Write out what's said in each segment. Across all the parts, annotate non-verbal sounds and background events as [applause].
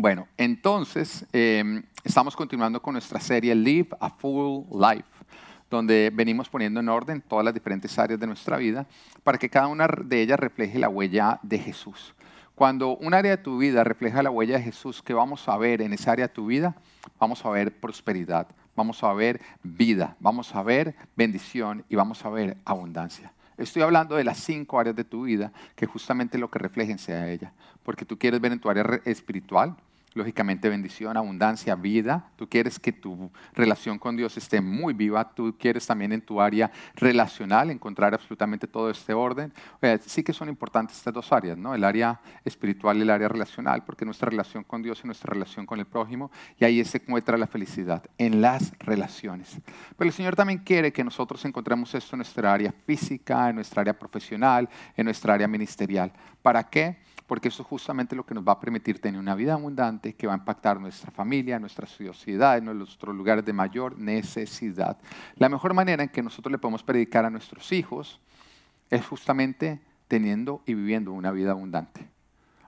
Bueno, entonces em, estamos continuando con nuestra serie Live a Full Life, donde venimos poniendo en orden todas las diferentes áreas de nuestra vida para que cada una de ellas refleje la huella de Jesús. Cuando un área de tu vida refleja la huella de Jesús, ¿qué vamos a ver en esa área de tu vida? Vamos a ver prosperidad, vamos a ver vida, vamos a ver bendición y vamos a ver abundancia. Estoy hablando de las cinco áreas de tu vida que justamente lo que reflejen sea ella. Porque tú quieres ver en tu área espiritual, lógicamente bendición, abundancia, vida. Tú quieres que tu relación con Dios esté muy viva. Tú quieres también en tu área relacional encontrar absolutamente todo este orden. sí que son importantes estas dos áreas, ¿no? El área espiritual y el área relacional, porque nuestra relación con Dios y nuestra relación con el prójimo, y ahí se encuentra la felicidad, en las relaciones. Pero el Señor también quiere que nosotros encontremos esto en nuestra área física, en nuestra área profesional, en nuestra área ministerial. ¿Para qué? Porque eso es justamente lo que nos va a permitir tener una vida abundante que va a impactar nuestra familia, nuestra sociedad, nuestros lugares de mayor necesidad. La mejor manera en que nosotros le podemos predicar a nuestros hijos es justamente teniendo y viviendo una vida abundante.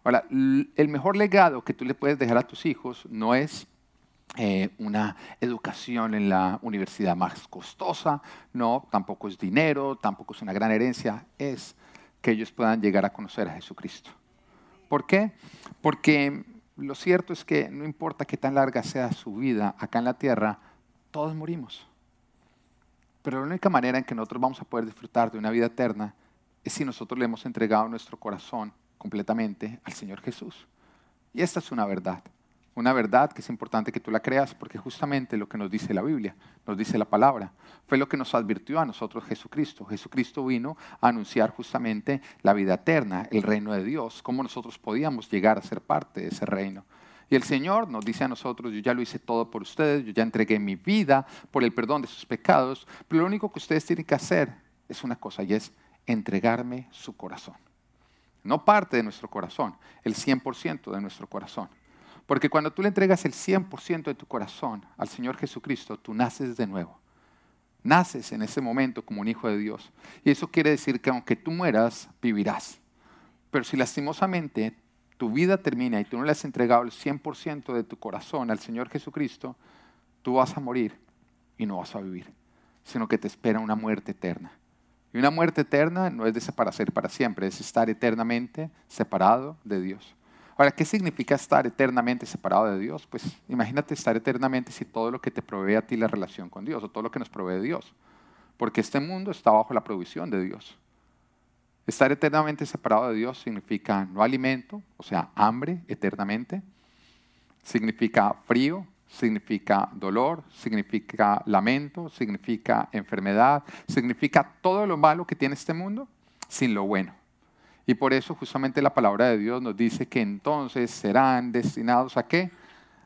Ahora, el mejor legado que tú le puedes dejar a tus hijos no es eh, una educación en la universidad más costosa, no, tampoco es dinero, tampoco es una gran herencia, es que ellos puedan llegar a conocer a Jesucristo. ¿Por qué? Porque lo cierto es que no importa qué tan larga sea su vida acá en la tierra, todos morimos. Pero la única manera en que nosotros vamos a poder disfrutar de una vida eterna es si nosotros le hemos entregado nuestro corazón completamente al Señor Jesús. Y esta es una verdad una verdad que es importante que tú la creas porque justamente lo que nos dice la Biblia, nos dice la palabra, fue lo que nos advirtió a nosotros Jesucristo. Jesucristo vino a anunciar justamente la vida eterna, el reino de Dios, cómo nosotros podíamos llegar a ser parte de ese reino. Y el Señor nos dice a nosotros, yo ya lo hice todo por ustedes, yo ya entregué mi vida por el perdón de sus pecados, pero lo único que ustedes tienen que hacer es una cosa y es entregarme su corazón. No parte de nuestro corazón, el 100% de nuestro corazón. Porque cuando tú le entregas el 100% de tu corazón al Señor Jesucristo, tú naces de nuevo. Naces en ese momento como un hijo de Dios. Y eso quiere decir que aunque tú mueras, vivirás. Pero si lastimosamente tu vida termina y tú no le has entregado el 100% de tu corazón al Señor Jesucristo, tú vas a morir y no vas a vivir, sino que te espera una muerte eterna. Y una muerte eterna no es desaparecer para siempre, es estar eternamente separado de Dios. Ahora, ¿qué significa estar eternamente separado de Dios? Pues imagínate estar eternamente si todo lo que te provee a ti la relación con Dios o todo lo que nos provee Dios. Porque este mundo está bajo la provisión de Dios. Estar eternamente separado de Dios significa no alimento, o sea, hambre eternamente. Significa frío, significa dolor, significa lamento, significa enfermedad, significa todo lo malo que tiene este mundo sin lo bueno. Y por eso justamente la palabra de Dios nos dice que entonces serán destinados a qué?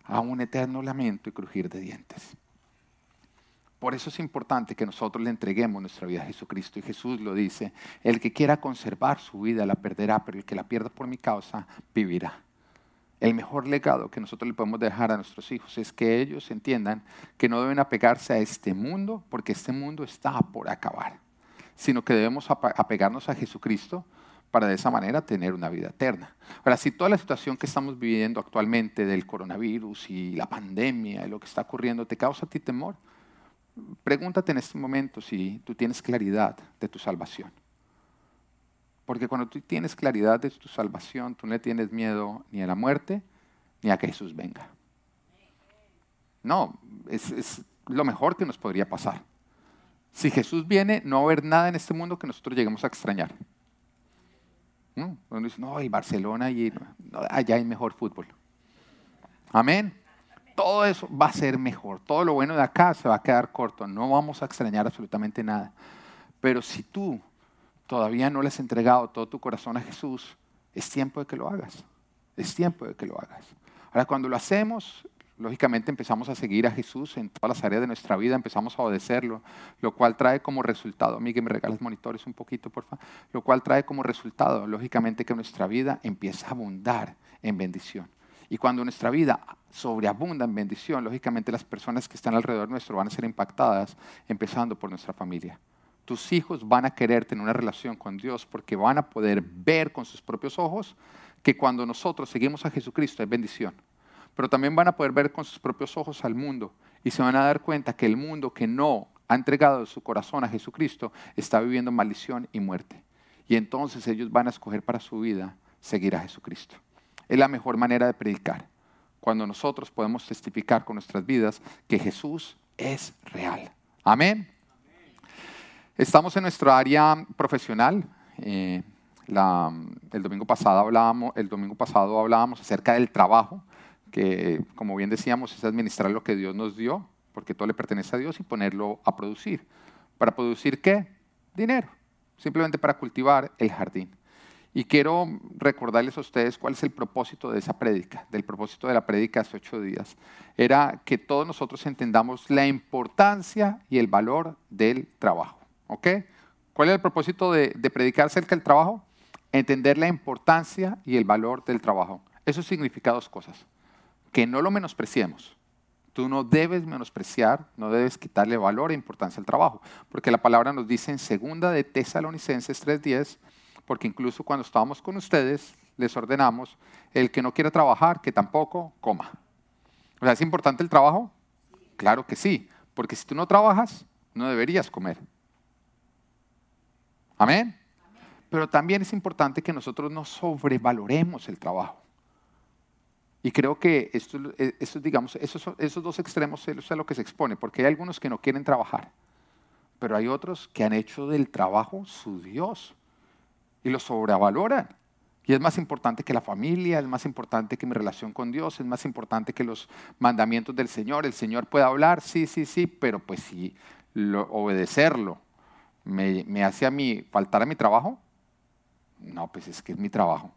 A un eterno lamento y crujir de dientes. Por eso es importante que nosotros le entreguemos nuestra vida a Jesucristo. Y Jesús lo dice, el que quiera conservar su vida la perderá, pero el que la pierda por mi causa vivirá. El mejor legado que nosotros le podemos dejar a nuestros hijos es que ellos entiendan que no deben apegarse a este mundo porque este mundo está por acabar, sino que debemos apegarnos a Jesucristo para de esa manera tener una vida eterna. Ahora, si toda la situación que estamos viviendo actualmente del coronavirus y la pandemia y lo que está ocurriendo te causa a ti temor, pregúntate en este momento si tú tienes claridad de tu salvación. Porque cuando tú tienes claridad de tu salvación, tú no tienes miedo ni a la muerte ni a que Jesús venga. No, es, es lo mejor que nos podría pasar. Si Jesús viene, no va a haber nada en este mundo que nosotros lleguemos a extrañar. ¿No? Donde dice, no, y Barcelona, y allá hay mejor fútbol. Amén. Todo eso va a ser mejor. Todo lo bueno de acá se va a quedar corto. No vamos a extrañar absolutamente nada. Pero si tú todavía no le has entregado todo tu corazón a Jesús, es tiempo de que lo hagas. Es tiempo de que lo hagas. Ahora, cuando lo hacemos, lógicamente empezamos a seguir a Jesús en todas las áreas de nuestra vida, empezamos a obedecerlo, lo cual trae como resultado, Miguel, me regalas monitores un poquito, por favor, lo cual trae como resultado, lógicamente, que nuestra vida empieza a abundar en bendición. Y cuando nuestra vida sobreabunda en bendición, lógicamente las personas que están alrededor nuestro van a ser impactadas, empezando por nuestra familia. Tus hijos van a querer tener una relación con Dios porque van a poder ver con sus propios ojos que cuando nosotros seguimos a Jesucristo hay bendición pero también van a poder ver con sus propios ojos al mundo y se van a dar cuenta que el mundo que no ha entregado su corazón a Jesucristo está viviendo maldición y muerte. Y entonces ellos van a escoger para su vida seguir a Jesucristo. Es la mejor manera de predicar, cuando nosotros podemos testificar con nuestras vidas que Jesús es real. Amén. Estamos en nuestra área profesional. Eh, el, domingo pasado hablábamos, el domingo pasado hablábamos acerca del trabajo, que como bien decíamos es administrar lo que Dios nos dio, porque todo le pertenece a Dios, y ponerlo a producir. ¿Para producir qué? Dinero. Simplemente para cultivar el jardín. Y quiero recordarles a ustedes cuál es el propósito de esa prédica, del propósito de la prédica hace ocho días. Era que todos nosotros entendamos la importancia y el valor del trabajo. ¿Ok? ¿Cuál es el propósito de, de predicar acerca del trabajo? Entender la importancia y el valor del trabajo. Eso significa dos cosas. Que no lo menospreciemos. Tú no debes menospreciar, no debes quitarle valor e importancia al trabajo. Porque la palabra nos dice en segunda de Tesalonicenses 3.10, porque incluso cuando estábamos con ustedes, les ordenamos, el que no quiera trabajar, que tampoco coma. O sea, ¿es importante el trabajo? Claro que sí, porque si tú no trabajas, no deberías comer. Amén. Pero también es importante que nosotros no sobrevaloremos el trabajo. Y creo que esto, eh, digamos, esos, esos dos extremos es a lo que se expone, porque hay algunos que no quieren trabajar, pero hay otros que han hecho del trabajo su Dios y lo sobrevaloran. Y es más importante que la familia, es más importante que mi relación con Dios, es más importante que los mandamientos del Señor. El Señor puede hablar, sí, sí, sí, pero pues si obedecerlo me, hace a mí faltar a mi trabajo, no, pues es que es mi trabajo.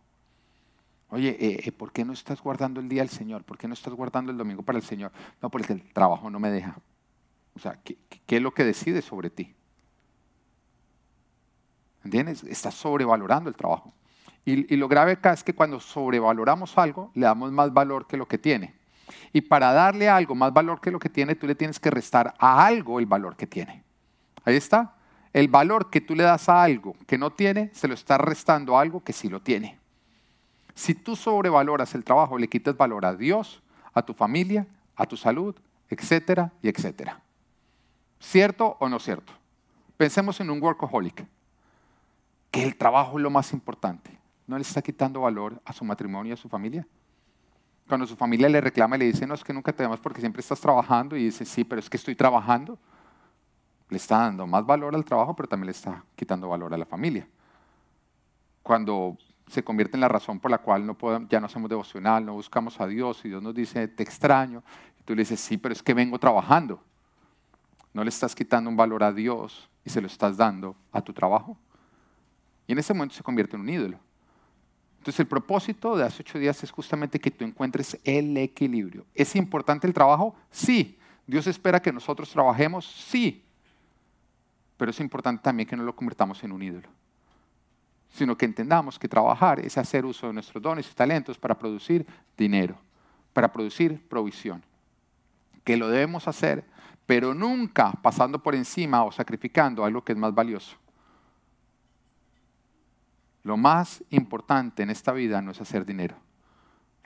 Oye, eh, eh, ¿por qué no estás guardando el día del Señor? ¿Por qué no estás guardando el domingo para el Señor? No, porque el trabajo no me deja. O sea, ¿qué, es lo que decide sobre ti? ¿Entiendes? Estás sobrevalorando el trabajo. Y, lo grave acá es que cuando sobrevaloramos algo, le damos más valor que lo que tiene. Y para darle algo más valor que lo que tiene, tú le tienes que restar a algo el valor que tiene. Ahí está. El valor que tú le das a algo que no tiene, se lo estás restando a algo que sí lo tiene. Si tú sobrevaloras el trabajo, le quitas valor a Dios, a tu familia, a tu salud, etcétera y etcétera. ¿Cierto o no cierto? Pensemos en un workaholic, que el trabajo es lo más importante. ¿No le está quitando valor a su matrimonio y a su familia? Cuando su familia le reclama y le dice, no, es que nunca te amas porque siempre estás trabajando, y dice, sí, pero es que estoy trabajando le está dando más valor al trabajo, pero también le está quitando valor a la familia. Cuando se convierte en la razón por la cual no podemos, ya no hacemos devocional, no buscamos a Dios y Dios nos dice, te extraño, y tú le dices, sí, pero es que vengo trabajando. No le estás quitando un valor a Dios y se lo estás dando a tu trabajo. Y en ese momento se convierte en un ídolo. Entonces el propósito de hace ocho días es justamente que tú encuentres el equilibrio. ¿Es importante el trabajo? Sí. ¿Dios espera que nosotros trabajemos? Sí pero es importante también que no lo convirtamos en un ídolo, sino que entendamos que trabajar es hacer uso de nuestros dones y talentos para producir dinero, para producir provisión, que lo debemos hacer, pero nunca pasando por encima o sacrificando algo que es más valioso. Lo más importante en esta vida no es hacer dinero.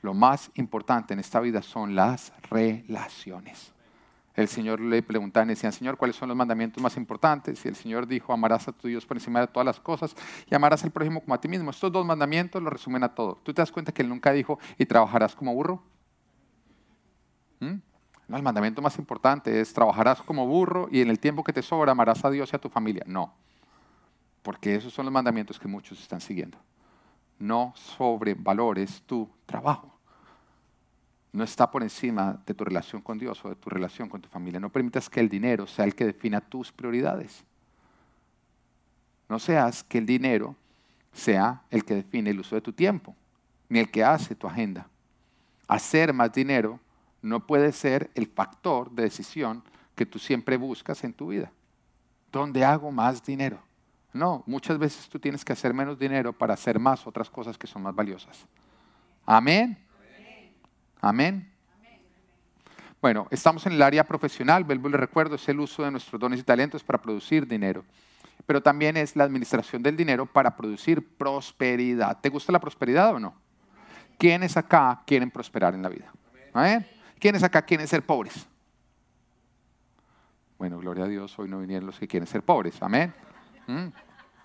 Lo más importante en esta vida son las relaciones el Señor le preguntaba y decía, Señor, ¿cuáles son los mandamientos más importantes? Y el Señor dijo, amarás a tu Dios por encima de todas las cosas y amarás al prójimo como a ti mismo. Estos dos mandamientos lo resumen a todo. ¿Tú te das cuenta que Él nunca dijo, y trabajarás como burro? ¿Mm? No, el mandamiento más importante es, trabajarás como burro y en el tiempo que te sobra amarás a Dios y a tu familia. No, porque esos son los mandamientos que muchos están siguiendo. No sobrevalores tu trabajo no está por encima de tu relación con Dios o de tu relación con tu familia. No permitas que el dinero sea el que defina tus prioridades. No seas que el dinero sea el que define el uso de tu tiempo, ni el que hace tu agenda. Hacer más dinero no puede ser el factor de decisión que tú siempre buscas en tu vida. ¿Dónde hago más dinero? No, muchas veces tú tienes que hacer menos dinero para hacer más otras cosas que son más valiosas. Amén. Amén. Bueno, estamos en el área profesional, vuelvo le recuerdo, es el uso de nuestros dones y talentos para producir dinero, pero también es la administración del dinero para producir prosperidad. ¿Te gusta la prosperidad o no? ¿Quiénes acá quieren prosperar en la vida? Amén. ¿Quiénes acá quieren ser pobres? Bueno, gloria a Dios, hoy no vinieron los que quieren ser pobres. Amén. ¿Mm?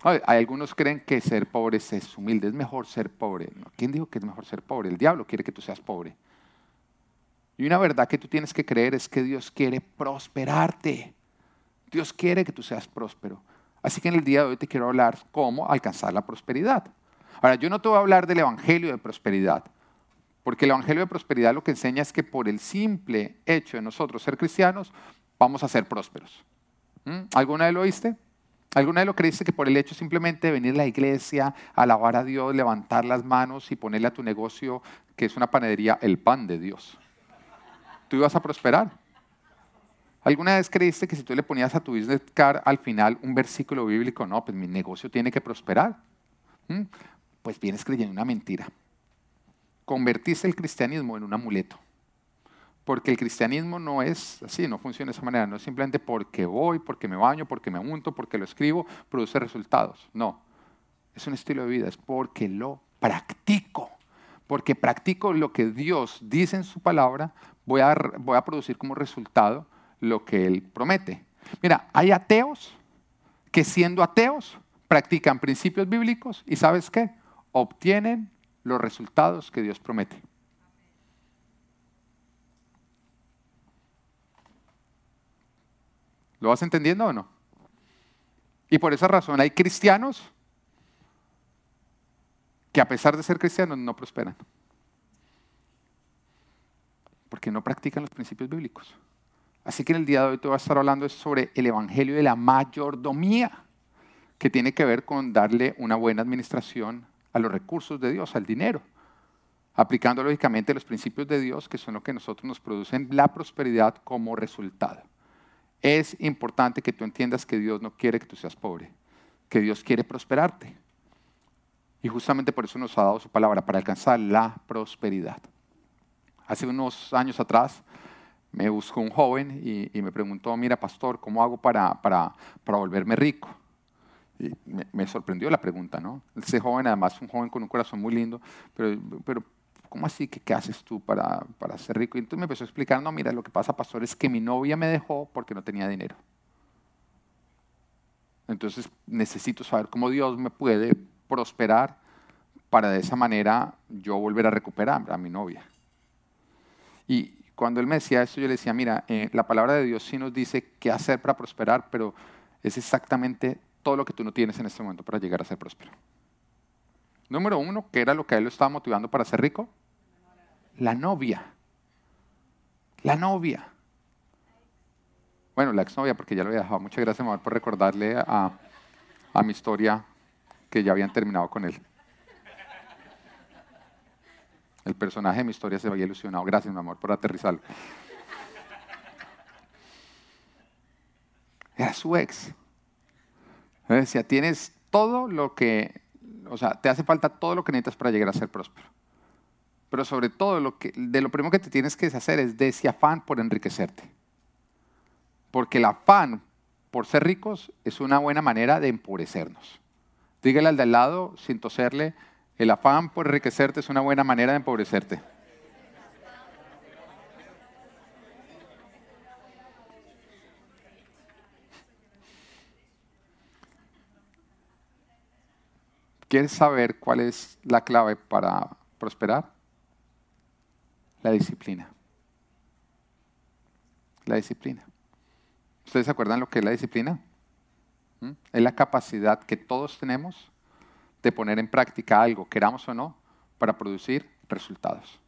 Hay algunos creen que ser pobre es humilde, es mejor ser pobre. ¿Quién dijo que es mejor ser pobre? El diablo quiere que tú seas pobre. Y una verdad que tú tienes que creer es que Dios quiere prosperarte. Dios quiere que tú seas próspero. Así que en el día de hoy te quiero hablar cómo alcanzar la prosperidad. Ahora, yo no te voy a hablar del Evangelio de prosperidad, porque el Evangelio de prosperidad lo que enseña es que por el simple hecho de nosotros ser cristianos, vamos a ser prósperos. ¿Mm? ¿Alguna vez lo oíste? ¿Alguna vez lo creíste que por el hecho simplemente de venir a la iglesia, alabar a Dios, levantar las manos y ponerle a tu negocio, que es una panadería, el pan de Dios? ¿Tú ibas a prosperar? ¿Alguna vez creíste que si tú le ponías a tu business card al final un versículo bíblico, no, pues mi negocio tiene que prosperar? ¿Mm? Pues vienes creyendo una mentira. Convertiste el cristianismo en un amuleto. Porque el cristianismo no es así, no funciona de esa manera. No es simplemente porque voy, porque me baño, porque me unto, porque lo escribo, produce resultados. No. Es un estilo de vida, es porque lo practico. Porque practico lo que Dios dice en su palabra, voy a, producir como resultado lo que Él promete. Mira, hay ateos que siendo ateos practican principios bíblicos y ¿sabes qué? Obtienen los resultados que Dios promete. ¿Lo vas entendiendo o no? Y por esa razón hay cristianos que a pesar de ser cristianos no prosperan. Porque no practican los principios bíblicos. Así que en el día de hoy te voy a estar hablando sobre el Evangelio de la mayordomía, que tiene que ver con darle una buena administración a los recursos de Dios, al dinero, aplicando lógicamente los principios de Dios, que son lo que nosotros nos producen la prosperidad como resultado. Es importante que tú entiendas que Dios no quiere que tú seas pobre, que Dios quiere prosperarte. Y justamente por eso nos ha dado su palabra, para alcanzar la prosperidad. Hace unos años atrás me buscó un joven y, me preguntó, mira pastor, ¿cómo hago para, para, para volverme rico? Y me, sorprendió la pregunta, ¿no? Ese joven, además, un joven con un corazón muy lindo, pero, ¿cómo así? ¿Qué, qué haces tú para, para, ser rico? Y entonces me empezó a explicar, no, mira, lo que pasa, pastor, es que mi novia me dejó porque no tenía dinero. Entonces necesito saber cómo Dios me puede prosperar para de esa manera yo volver a recuperar a mi novia. Y cuando él me decía esto, yo le decía, mira, eh, la palabra de Dios sí nos dice qué hacer para prosperar, pero es exactamente todo lo que tú no tienes en este momento para llegar a ser próspero. Número uno, ¿qué era lo que a él lo estaba motivando para ser rico? La novia. La novia. Bueno, la exnovia, porque ya lo había dejado. Muchas gracias, mamá, por recordarle a, a mi historia que ya habían terminado con él. El personaje de mi historia se había ilusionado. Gracias, mi amor, por aterrizarlo. Era su ex. Decía, tienes todo lo que o sea, te hace falta todo lo que necesitas para llegar a ser próspero. Pero sobre todo, lo que, de lo primero que te tienes que deshacer es de afán por enriquecerte. Porque el afán por ser ricos es una buena manera de empobrecernos. Dígale al de al lado, sin toserle, el afán por enriquecerte es una buena manera de empobrecerte. ¿Quieres saber cuál es la clave para prosperar? La disciplina. La disciplina. ¿Ustedes se acuerdan lo que es la disciplina? ¿Mm? Es la capacidad que todos tenemos de poner en práctica algo, queramos o no, para producir resultados.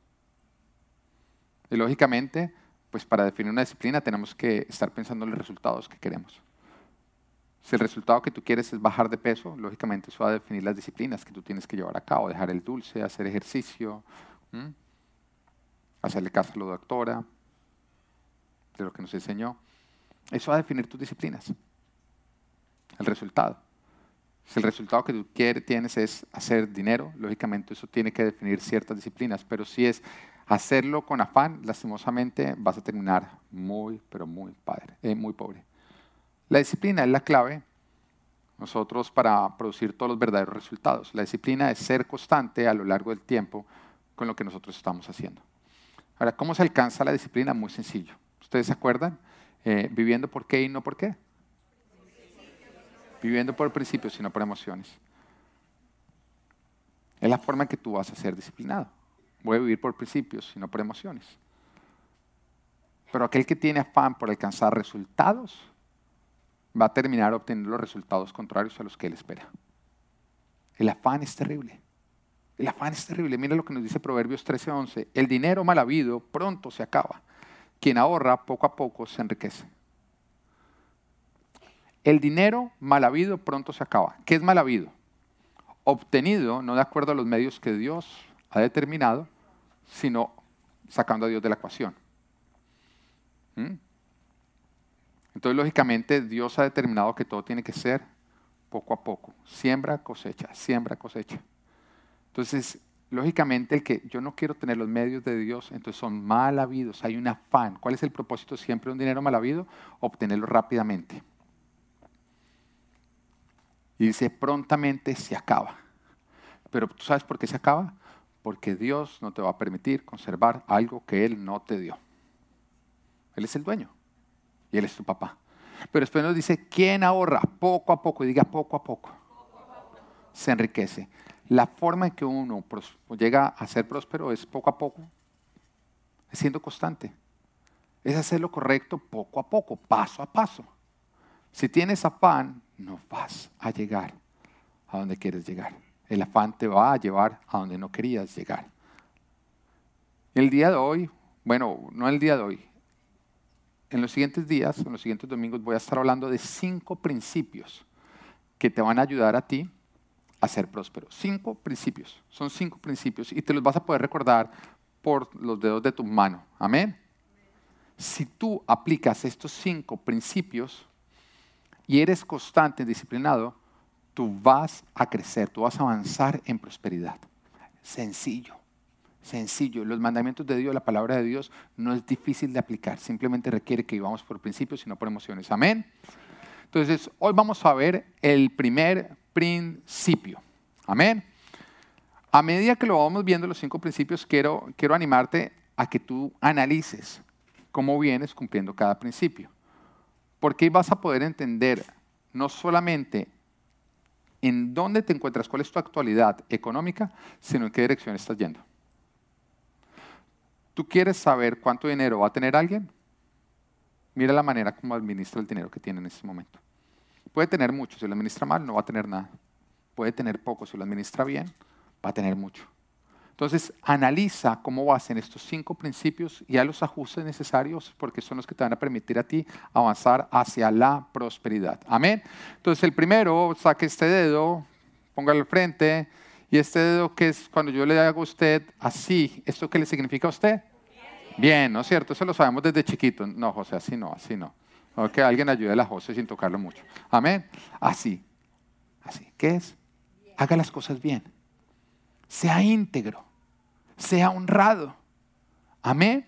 Y lógicamente, pues para definir una disciplina tenemos que estar pensando en los resultados que queremos. Si el resultado que tú quieres es bajar de peso, lógicamente eso va a definir las disciplinas que tú tienes que llevar a cabo, dejar el dulce, hacer ejercicio, hacerle caso a la doctora, de lo que nos enseñó. Eso va a definir tus disciplinas, el resultado. Si el resultado que tú quieres, tienes es hacer dinero, lógicamente eso tiene que definir ciertas disciplinas, pero si es hacerlo con afán, lastimosamente vas a terminar muy, pero muy, padre, eh, muy pobre. La disciplina es la clave nosotros para producir todos los verdaderos resultados. La disciplina es ser constante a lo largo del tiempo con lo que nosotros estamos haciendo. Ahora, ¿cómo se alcanza la disciplina? Muy sencillo. ¿Ustedes se acuerdan? Eh, viviendo por qué y no por qué. Viviendo por principios y no por emociones. Es la forma en que tú vas a ser disciplinado. Voy a vivir por principios y no por emociones. Pero aquel que tiene afán por alcanzar resultados va a terminar obteniendo los resultados contrarios a los que él espera. El afán es terrible. El afán es terrible. Mira lo que nos dice Proverbios 13:11. El dinero mal habido pronto se acaba. Quien ahorra poco a poco se enriquece. El dinero mal habido pronto se acaba. ¿Qué es mal habido? Obtenido no de acuerdo a los medios que Dios ha determinado, sino sacando a Dios de la ecuación. ¿Mm? Entonces, lógicamente, Dios ha determinado que todo tiene que ser poco a poco. Siembra, cosecha, siembra, cosecha. Entonces, lógicamente, el que yo no quiero tener los medios de Dios, entonces son mal habidos, hay un afán. ¿Cuál es el propósito siempre de un dinero mal habido? Obtenerlo rápidamente. Y dice, prontamente se acaba. Pero ¿tú sabes por qué se acaba? Porque Dios no te va a permitir conservar algo que Él no te dio. Él es el dueño y Él es tu papá. Pero después nos dice, ¿quién ahorra? Poco a poco, y diga poco a poco. Se enriquece. La forma en que uno llega a ser próspero es poco a poco, es siendo constante. Es hacer lo correcto poco a poco, paso a paso. Si tienes afán, no vas a llegar a donde quieres llegar. El afán te va a llevar a donde no querías llegar. El día de hoy, bueno, no el día de hoy, en los siguientes días, en los siguientes domingos, voy a estar hablando de cinco principios que te van a ayudar a ti a ser próspero. Cinco principios, son cinco principios y te los vas a poder recordar por los dedos de tu mano. Amén. Si tú aplicas estos cinco principios y eres constante, disciplinado, tú vas a crecer, tú vas a avanzar en prosperidad. Sencillo sencillo. Los mandamientos de Dios, la palabra de Dios, no es difícil de aplicar. Simplemente requiere que vivamos por principios y no por emociones. Amén. Entonces, hoy vamos a ver el primer principio. Amén. A medida que lo vamos viendo, los cinco principios, quiero, quiero animarte a que tú analices cómo vienes cumpliendo cada principio. Porque vas a poder entender no solamente en dónde te encuentras, cuál es tu actualidad económica, sino en qué dirección estás yendo. ¿Tú quieres saber cuánto dinero va a tener alguien? Mira la manera como administra el dinero que tiene en ese momento. Puede tener mucho, si lo administra mal no va a tener nada. Puede tener poco, si lo administra bien va a tener mucho. Entonces, analiza cómo vas en estos cinco principios y a los ajustes necesarios porque son los que te van a permitir a ti avanzar hacia la prosperidad. Amén. Entonces, el primero, saque este dedo, póngalo al frente y este dedo que es cuando yo le hago a usted así, ¿esto qué le significa a usted? Bien, ¿no es cierto? Eso lo sabemos desde chiquito. No, José, así no, así no. Que alguien ayude a la José sin tocarlo mucho. Amén. Así. Así. ¿Qué es? Haga las cosas bien. Sea íntegro. Sea honrado. Amén.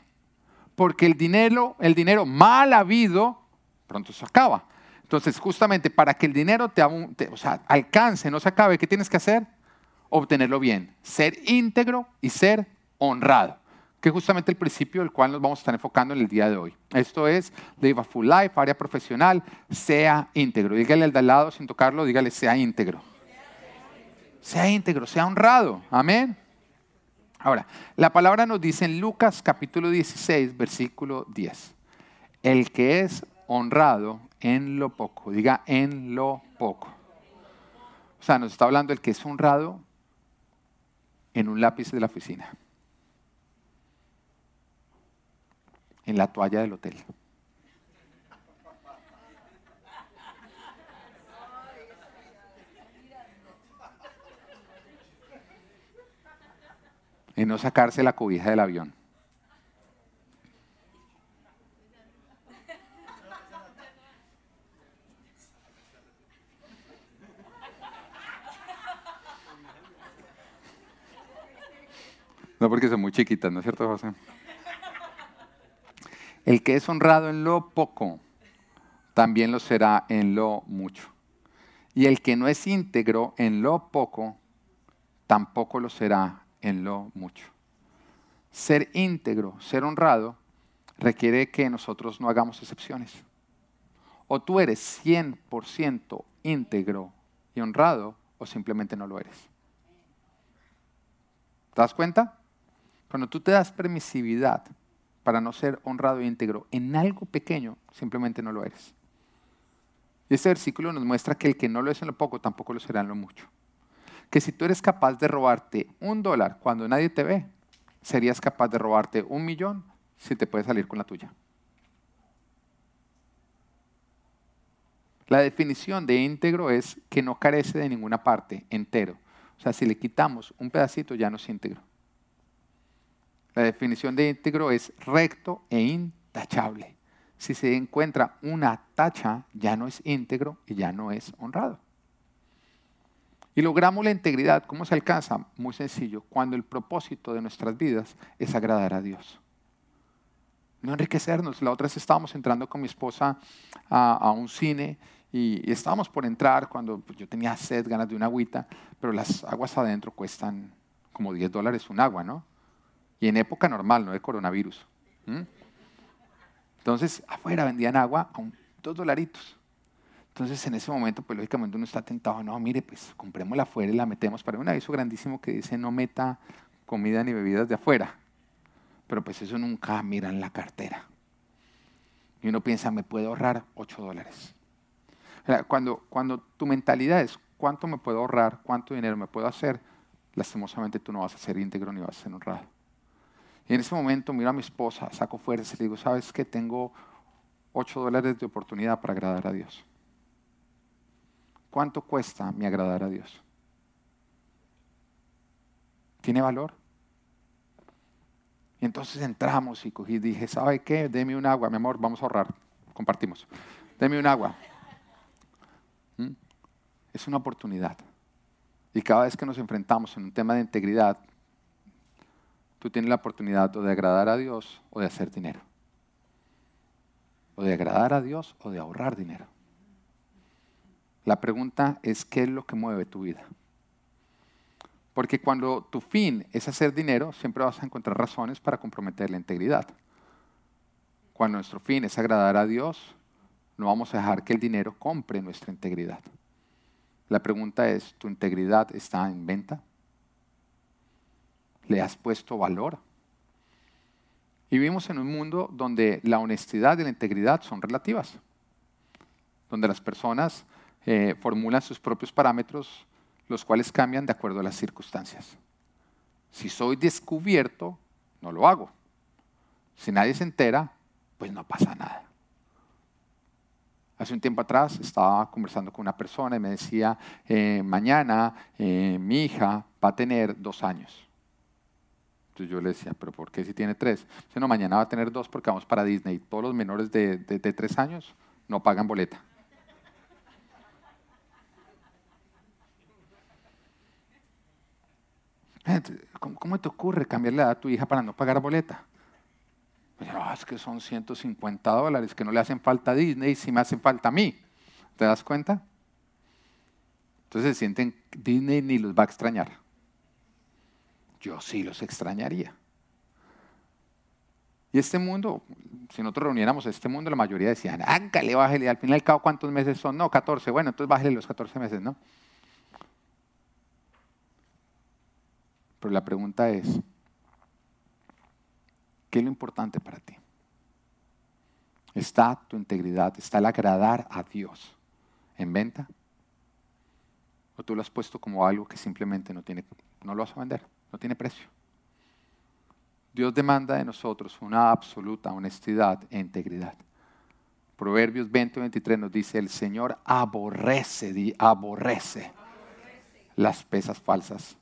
Porque el dinero, el dinero mal habido, pronto se acaba. Entonces, justamente para que el dinero te, te o sea, alcance, no se acabe, ¿qué tienes que hacer? Obtenerlo bien. Ser íntegro y ser honrado que es justamente el principio del cual nos vamos a estar enfocando en el día de hoy. Esto es Live a Full Life, área profesional, sea íntegro. Dígale al de al lado sin tocarlo, dígale sea íntegro. Sea íntegro, sea honrado. Amén. Ahora, la palabra nos dice en Lucas capítulo 16, versículo 10. El que es honrado en lo poco, diga en lo poco. O sea, nos está hablando el que es honrado en un lápiz de la oficina. en la toalla del hotel. En no sacarse la cobija del avión. No porque son muy chiquitas, ¿no es cierto, José? El que es honrado en lo poco, también lo será en lo mucho. Y el que no es íntegro en lo poco, tampoco lo será en lo mucho. Ser íntegro, ser honrado, requiere que nosotros no hagamos excepciones. O tú eres 100% íntegro y honrado, o simplemente no lo eres. ¿Te das cuenta? Cuando tú te das permisividad para no ser honrado e íntegro en algo pequeño, simplemente no lo eres. Y este versículo nos muestra que el que no lo es en lo poco tampoco lo será en lo mucho. Que si tú eres capaz de robarte un dólar cuando nadie te ve, serías capaz de robarte un millón si te puedes salir con la tuya. La definición de íntegro es que no carece de ninguna parte, entero. O sea, si le quitamos un pedacito ya no es íntegro. La definición de íntegro es recto e intachable si se encuentra una tacha, ya no es íntegro y ya no es honrado. Y logramos la integridad. ¿Cómo se alcanza? Muy sencillo, cuando el propósito de nuestras vidas es agradar a Dios. No enriquecernos. La otra vez estábamos entrando con mi esposa a, un cine y, estábamos por entrar cuando pues, yo tenía sed, ganas de una agüita, pero las aguas adentro cuestan como 10 dólares un agua, ¿no? Y en época normal, no de coronavirus. Entonces, afuera vendían agua a un, dos dolaritos. Entonces, en ese momento, pues lógicamente uno está tentado, no, mire, pues comprémosla afuera y la metemos. Para un aviso grandísimo que dice, no meta comida ni bebidas de afuera. Pero pues eso nunca mira en la cartera. Y uno piensa, me puedo ahorrar 8 dólares. Cuando, cuando tu mentalidad es, ¿cuánto me puedo ahorrar? ¿Cuánto dinero me puedo hacer? Lastimosamente tú no vas a ser íntegro ni vas a ser honrado. Y en ese momento miro a mi esposa, saco fuerzas y le digo, ¿sabes que Tengo 8 dólares de oportunidad para agradar a Dios. ¿Cuánto cuesta mi agradar a Dios? ¿Tiene valor? Y entonces entramos y cogí, dije, ¿sabe qué? Deme un agua, mi amor, vamos a ahorrar. Compartimos. Deme un agua. ¿Mm? Es una oportunidad. Y cada vez que nos enfrentamos en un tema de integridad, tú tienes la oportunidad de agradar a Dios o de hacer dinero. O de agradar a Dios o de ahorrar dinero. La pregunta es, ¿qué es lo que mueve tu vida? Porque cuando tu fin es hacer dinero, siempre vas a encontrar razones para comprometer la integridad. Cuando nuestro fin es agradar a Dios, no vamos a dejar que el dinero compre nuestra integridad. La pregunta es, ¿tu integridad está en venta? ¿Le has puesto valor? Y vivimos en un mundo donde la honestidad y la integridad son relativas, donde las personas eh, formulan sus propios parámetros, los cuales cambian de acuerdo a las circunstancias. Si soy descubierto, no lo hago. Si nadie se entera, pues no pasa nada. Hace un tiempo atrás estaba conversando con una persona y me decía, eh, mañana eh, mi hija va a tener dos años. Entonces yo le decía, ¿pero por qué si tiene tres? Dice, no, mañana va a tener dos porque vamos para Disney. Todos los menores de, tres años no pagan boleta. ¿Cómo, te ocurre cambiarle la edad a tu hija para no pagar boleta? Pues, es que son 150 dólares que no le hacen falta a Disney, si me hacen falta a mí. ¿Te das cuenta? Entonces se sienten, Disney ni los va a extrañar yo sí los extrañaría. Y este mundo, si nosotros reuniéramos este mundo, la mayoría decían, ángale, bájale, al final ¿cuántos meses son? No, 14, bueno, entonces bájale los 14 meses, ¿no? Pero la pregunta es, ¿qué es lo importante para ti? ¿Está tu integridad, está el agradar a Dios en venta? ¿O tú lo has puesto como algo que simplemente no, tiene, no lo vas a vender? no tiene precio. Dios demanda de nosotros una absoluta honestidad e integridad. Proverbios 20, 23 nos dice, el Señor aborrece, di, aborrece las pesas falsas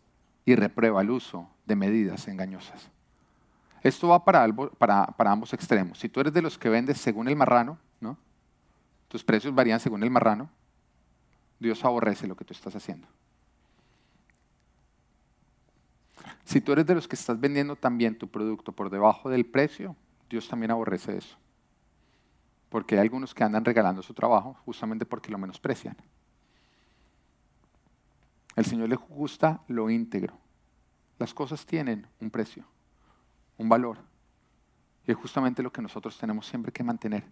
y reprueba el uso de medidas engañosas. Esto va para, ambos extremos. Si tú eres de los que vendes según el marrano, ¿no? tus precios varían según el marrano, Dios aborrece lo que tú estás haciendo. Si tú eres de los que estás vendiendo también tu producto por debajo del precio, Dios también aborrece eso. Porque hay algunos que andan regalando su trabajo justamente porque lo menosprecian. El Señor le gusta lo íntegro. Las cosas tienen un precio. un valor. Y es justamente lo que nosotros tenemos siempre que mantener.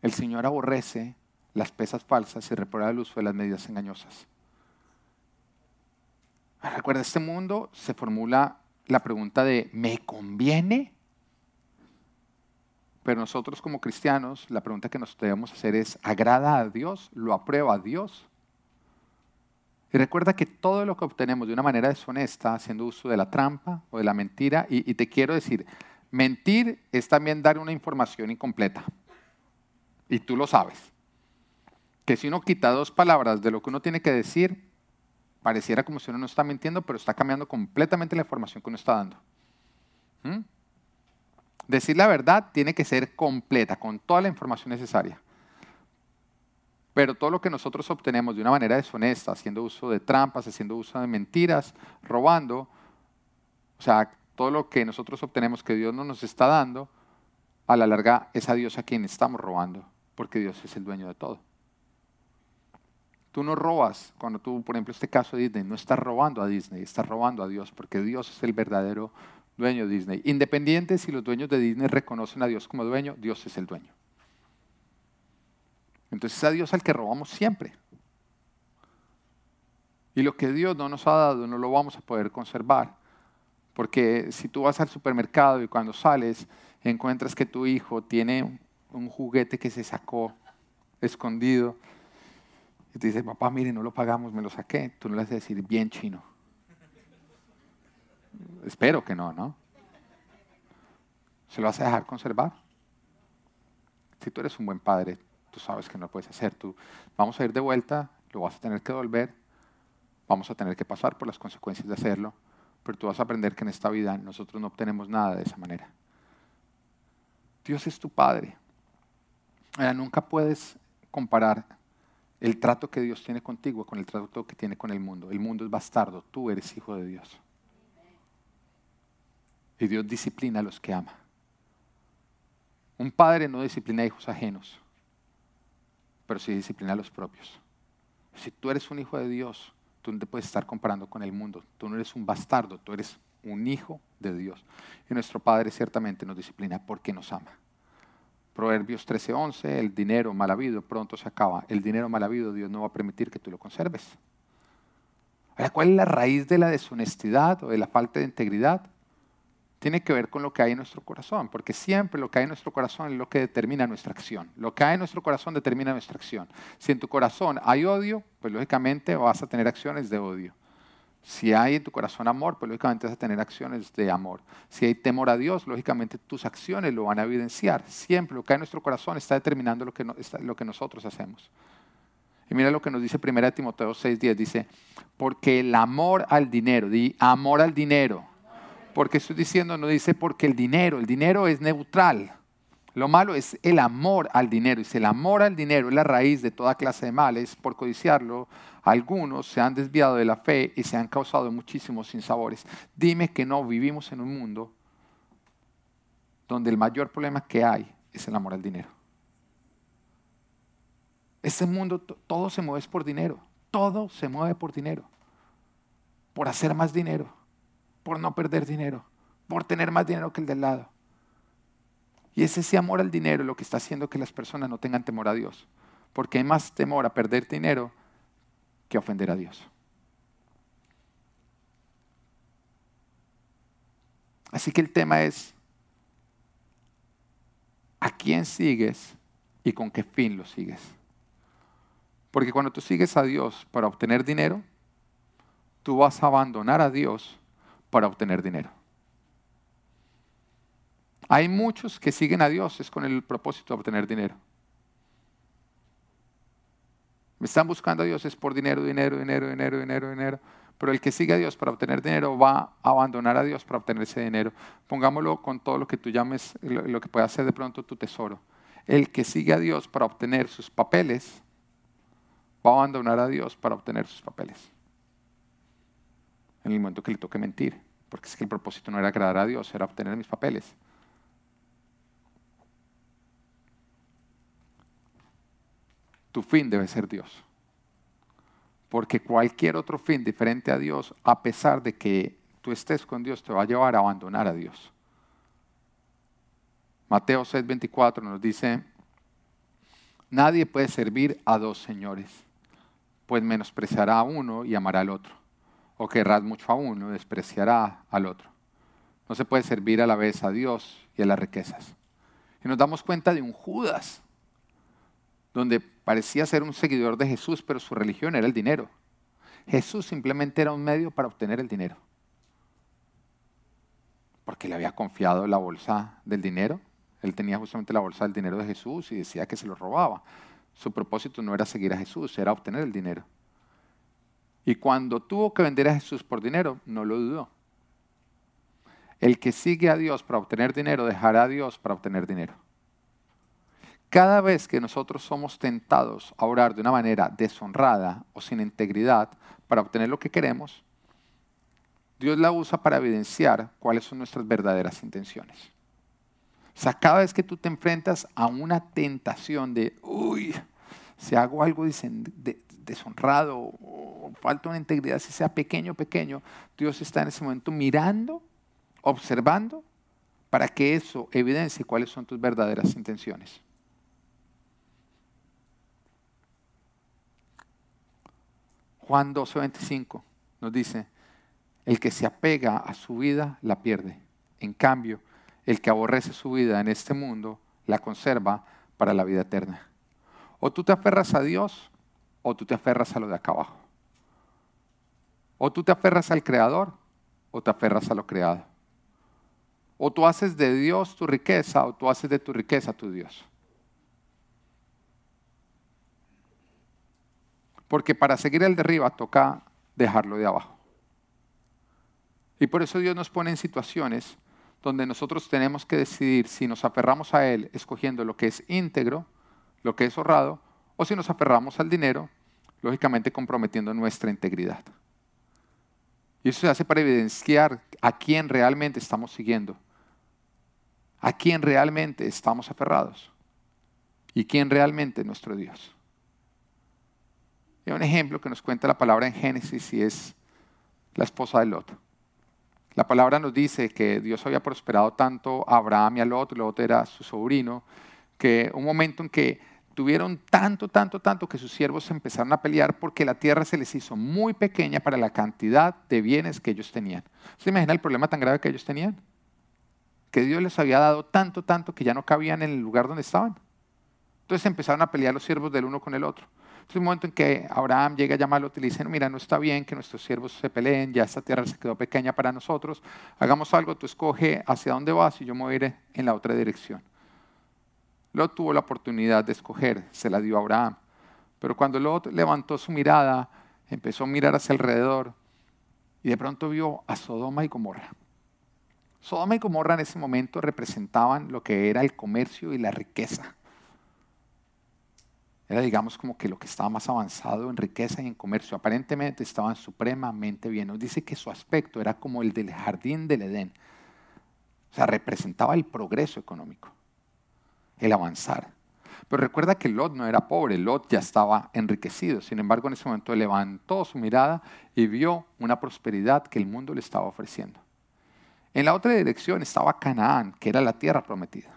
El Señor aborrece las pesas falsas y reprueba el uso de las medidas engañosas. Recuerda, este mundo se formula la pregunta de ¿me conviene? Pero nosotros como cristianos, la pregunta que nos debemos hacer es, ¿agrada a Dios? ¿Lo aprueba a Dios? Y recuerda que todo lo que obtenemos de una manera deshonesta, haciendo uso de la trampa o de la mentira, y, te quiero decir, mentir es también dar una información incompleta. Y tú lo sabes. Que si uno quita dos palabras de lo que uno tiene que decir, pareciera como si uno no está mintiendo, pero está cambiando completamente la información que uno está dando. ¿Mm? Decir la verdad tiene que ser completa, con toda la información necesaria. Pero todo lo que nosotros obtenemos de una manera deshonesta, haciendo uso de trampas, haciendo uso de mentiras, robando, o sea, todo lo que nosotros obtenemos que Dios no nos está dando, a la larga es a Dios a quien estamos robando, porque Dios es el dueño de todo. Tú no robas, cuando tú, por ejemplo, este caso de Disney, no estás robando a Disney, estás robando a Dios, porque Dios es el verdadero dueño de Disney. Independiente si los dueños de Disney reconocen a Dios como dueño, Dios es el dueño. Entonces es a Dios al que robamos siempre. Y lo que Dios no nos ha dado no lo vamos a poder conservar. Porque si tú vas al supermercado y cuando sales encuentras que tu hijo tiene un juguete que se sacó escondido y te dice, papá, mire, no lo pagamos, me lo saqué, tú no le vas a decir bien chino. Espero que no, ¿no? ¿Se lo vas a dejar conservar? Si tú eres un buen padre, tú sabes que no lo puedes hacer. Tú, vamos a ir de vuelta, lo vas a tener que devolver, vamos a tener que pasar por las consecuencias de hacerlo, pero tú vas a aprender que en esta vida nosotros no obtenemos nada de esa manera. Dios es tu Padre. nunca puedes comparar el trato que Dios tiene contigo con el trato que tiene con el mundo. El mundo es bastardo, tú eres hijo de Dios. Y Dios disciplina a los que ama. Un padre no disciplina a hijos ajenos, pero sí disciplina a los propios. Si tú eres un hijo de Dios, tú no te puedes estar comparando con el mundo. Tú no eres un bastardo, tú eres un hijo de Dios. Y nuestro Padre ciertamente nos disciplina porque nos ama. Proverbios 13:11, el dinero mal habido pronto se acaba. El dinero mal habido Dios no va a permitir que tú lo conserves. ¿cuál es la raíz de la deshonestidad o de la falta de integridad? Tiene que ver con lo que hay en nuestro corazón, porque siempre lo que hay en nuestro corazón es lo que determina nuestra acción. Lo que hay en nuestro corazón determina nuestra acción. Si en tu corazón hay odio, pues lógicamente vas a tener acciones de odio. Si hay en tu corazón amor, pues lógicamente vas a tener acciones de amor. Si hay temor a Dios, lógicamente tus acciones lo van a evidenciar. Siempre lo que hay en nuestro corazón está determinando lo que, lo que nosotros hacemos. Y mira lo que nos dice 1 Timoteo 6:10, dice, porque el amor al dinero, di amor al dinero, porque estoy diciendo, no dice porque el dinero, el dinero es neutral. Lo malo es el amor al dinero. Y si el amor al dinero es la raíz de toda clase de males, por codiciarlo, algunos se han desviado de la fe y se han causado muchísimos sinsabores. Dime que no vivimos en un mundo donde el mayor problema que hay es el amor al dinero. Este mundo, todo se mueve por dinero. Todo se mueve por dinero. Por hacer más dinero por no perder dinero, por tener más dinero que el del lado. Y es ese amor al dinero lo que está haciendo que las personas no tengan temor a Dios, porque hay más temor a perder dinero que a ofender a Dios. Así que el tema es, ¿a quién sigues y con qué fin lo sigues? Porque cuando tú sigues a Dios para obtener dinero, tú vas a abandonar a Dios para obtener dinero. Hay muchos que siguen a Dios es con el propósito de obtener dinero. Me están buscando a Dios es por dinero, dinero, dinero, dinero, dinero, dinero. Pero el que sigue a Dios para obtener dinero va a abandonar a Dios para obtener ese dinero. Pongámoslo con todo lo que tú llames, lo que pueda ser de pronto tu tesoro. El que sigue a Dios para obtener sus papeles va a abandonar a Dios para obtener sus papeles en el momento que le toque mentir, porque es que el propósito no era agradar a Dios, era obtener mis papeles. Tu fin debe ser Dios. Porque cualquier otro fin diferente a Dios, a pesar de que tú estés con Dios te va a llevar a abandonar a Dios. Mateo 6:24 nos dice, nadie puede servir a dos señores, pues menospreciará a uno y amará al otro, o querrás mucho a uno despreciará al otro. No se puede servir a la vez a Dios y a las riquezas. Y nos damos cuenta de un Judas, donde parecía ser un seguidor de Jesús, pero su religión era el dinero. Jesús simplemente era un medio para obtener el dinero. Porque le había confiado la bolsa del dinero. Él tenía justamente la bolsa del dinero de Jesús y decía que se lo robaba. Su propósito no era seguir a Jesús, era obtener el dinero. Y cuando tuvo que vender a Jesús por dinero, no lo dudó. El que sigue a Dios para obtener dinero, dejará a Dios para obtener dinero. Cada vez que nosotros somos tentados a orar de una manera deshonrada o sin integridad para obtener lo que queremos, Dios la usa para evidenciar cuáles son nuestras verdaderas intenciones. O sea, cada vez que tú te enfrentas a una tentación de, uy, si hago algo deshonrado o falta una integridad, si sea pequeño, pequeño, Dios está en ese momento mirando observando para que eso evidencie cuáles son tus verdaderas intenciones. Juan 12:25 nos dice, el que se apega a su vida la pierde. En cambio, el que aborrece su vida en este mundo la conserva para la vida eterna. O tú te aferras a Dios o tú te aferras a lo de acá abajo. O tú te aferras al Creador o te aferras a lo creado. O tú haces de Dios tu riqueza o tú haces de tu riqueza tu Dios. Porque para seguir el de arriba toca dejarlo de abajo. Y por eso Dios nos pone en situaciones donde nosotros tenemos que decidir si nos aferramos a Él escogiendo lo que es íntegro, lo que es honrado, o si nos aferramos al dinero, lógicamente comprometiendo nuestra integridad. Y eso se hace para evidenciar a quién realmente estamos siguiendo a quién realmente estamos aferrados y quién realmente es nuestro Dios. Hay un ejemplo que nos cuenta la palabra en Génesis y es la esposa de Lot. La palabra nos dice que Dios había prosperado tanto a Abraham y a Lot, Lot era su sobrino, que un momento en que tuvieron tanto, tanto, tanto que sus siervos empezaron a pelear porque la tierra se les hizo muy pequeña para la cantidad de bienes que ellos tenían. ¿Se imagina el problema tan grave que ellos tenían? que Dios les había dado tanto, tanto que ya no cabían en el lugar donde estaban. Entonces empezaron a pelear los siervos del uno con el otro. Es un momento en que Abraham llega a llamarlo y le dice, mira, no está bien que nuestros siervos se peleen, ya esta tierra se quedó pequeña para nosotros, hagamos algo, tú escoge hacia dónde vas y yo me iré en la otra dirección. Lot tuvo la oportunidad de escoger, se la dio a Abraham. Pero cuando Lot levantó su mirada, empezó a mirar hacia alrededor y de pronto vio a Sodoma y Gomorra. Sodoma y Gomorra en ese momento representaban lo que era el comercio y la riqueza. Era, digamos, como que lo que estaba más avanzado en riqueza y en comercio. Aparentemente estaban supremamente bien. Nos dice que su aspecto era como el del jardín del Edén. O sea, representaba el progreso económico, el avanzar. Pero recuerda que Lot no era pobre, Lot ya estaba enriquecido. Sin embargo, en ese momento levantó su mirada y vio una prosperidad que el mundo le estaba ofreciendo. En la otra dirección estaba Canaán, que era la tierra prometida.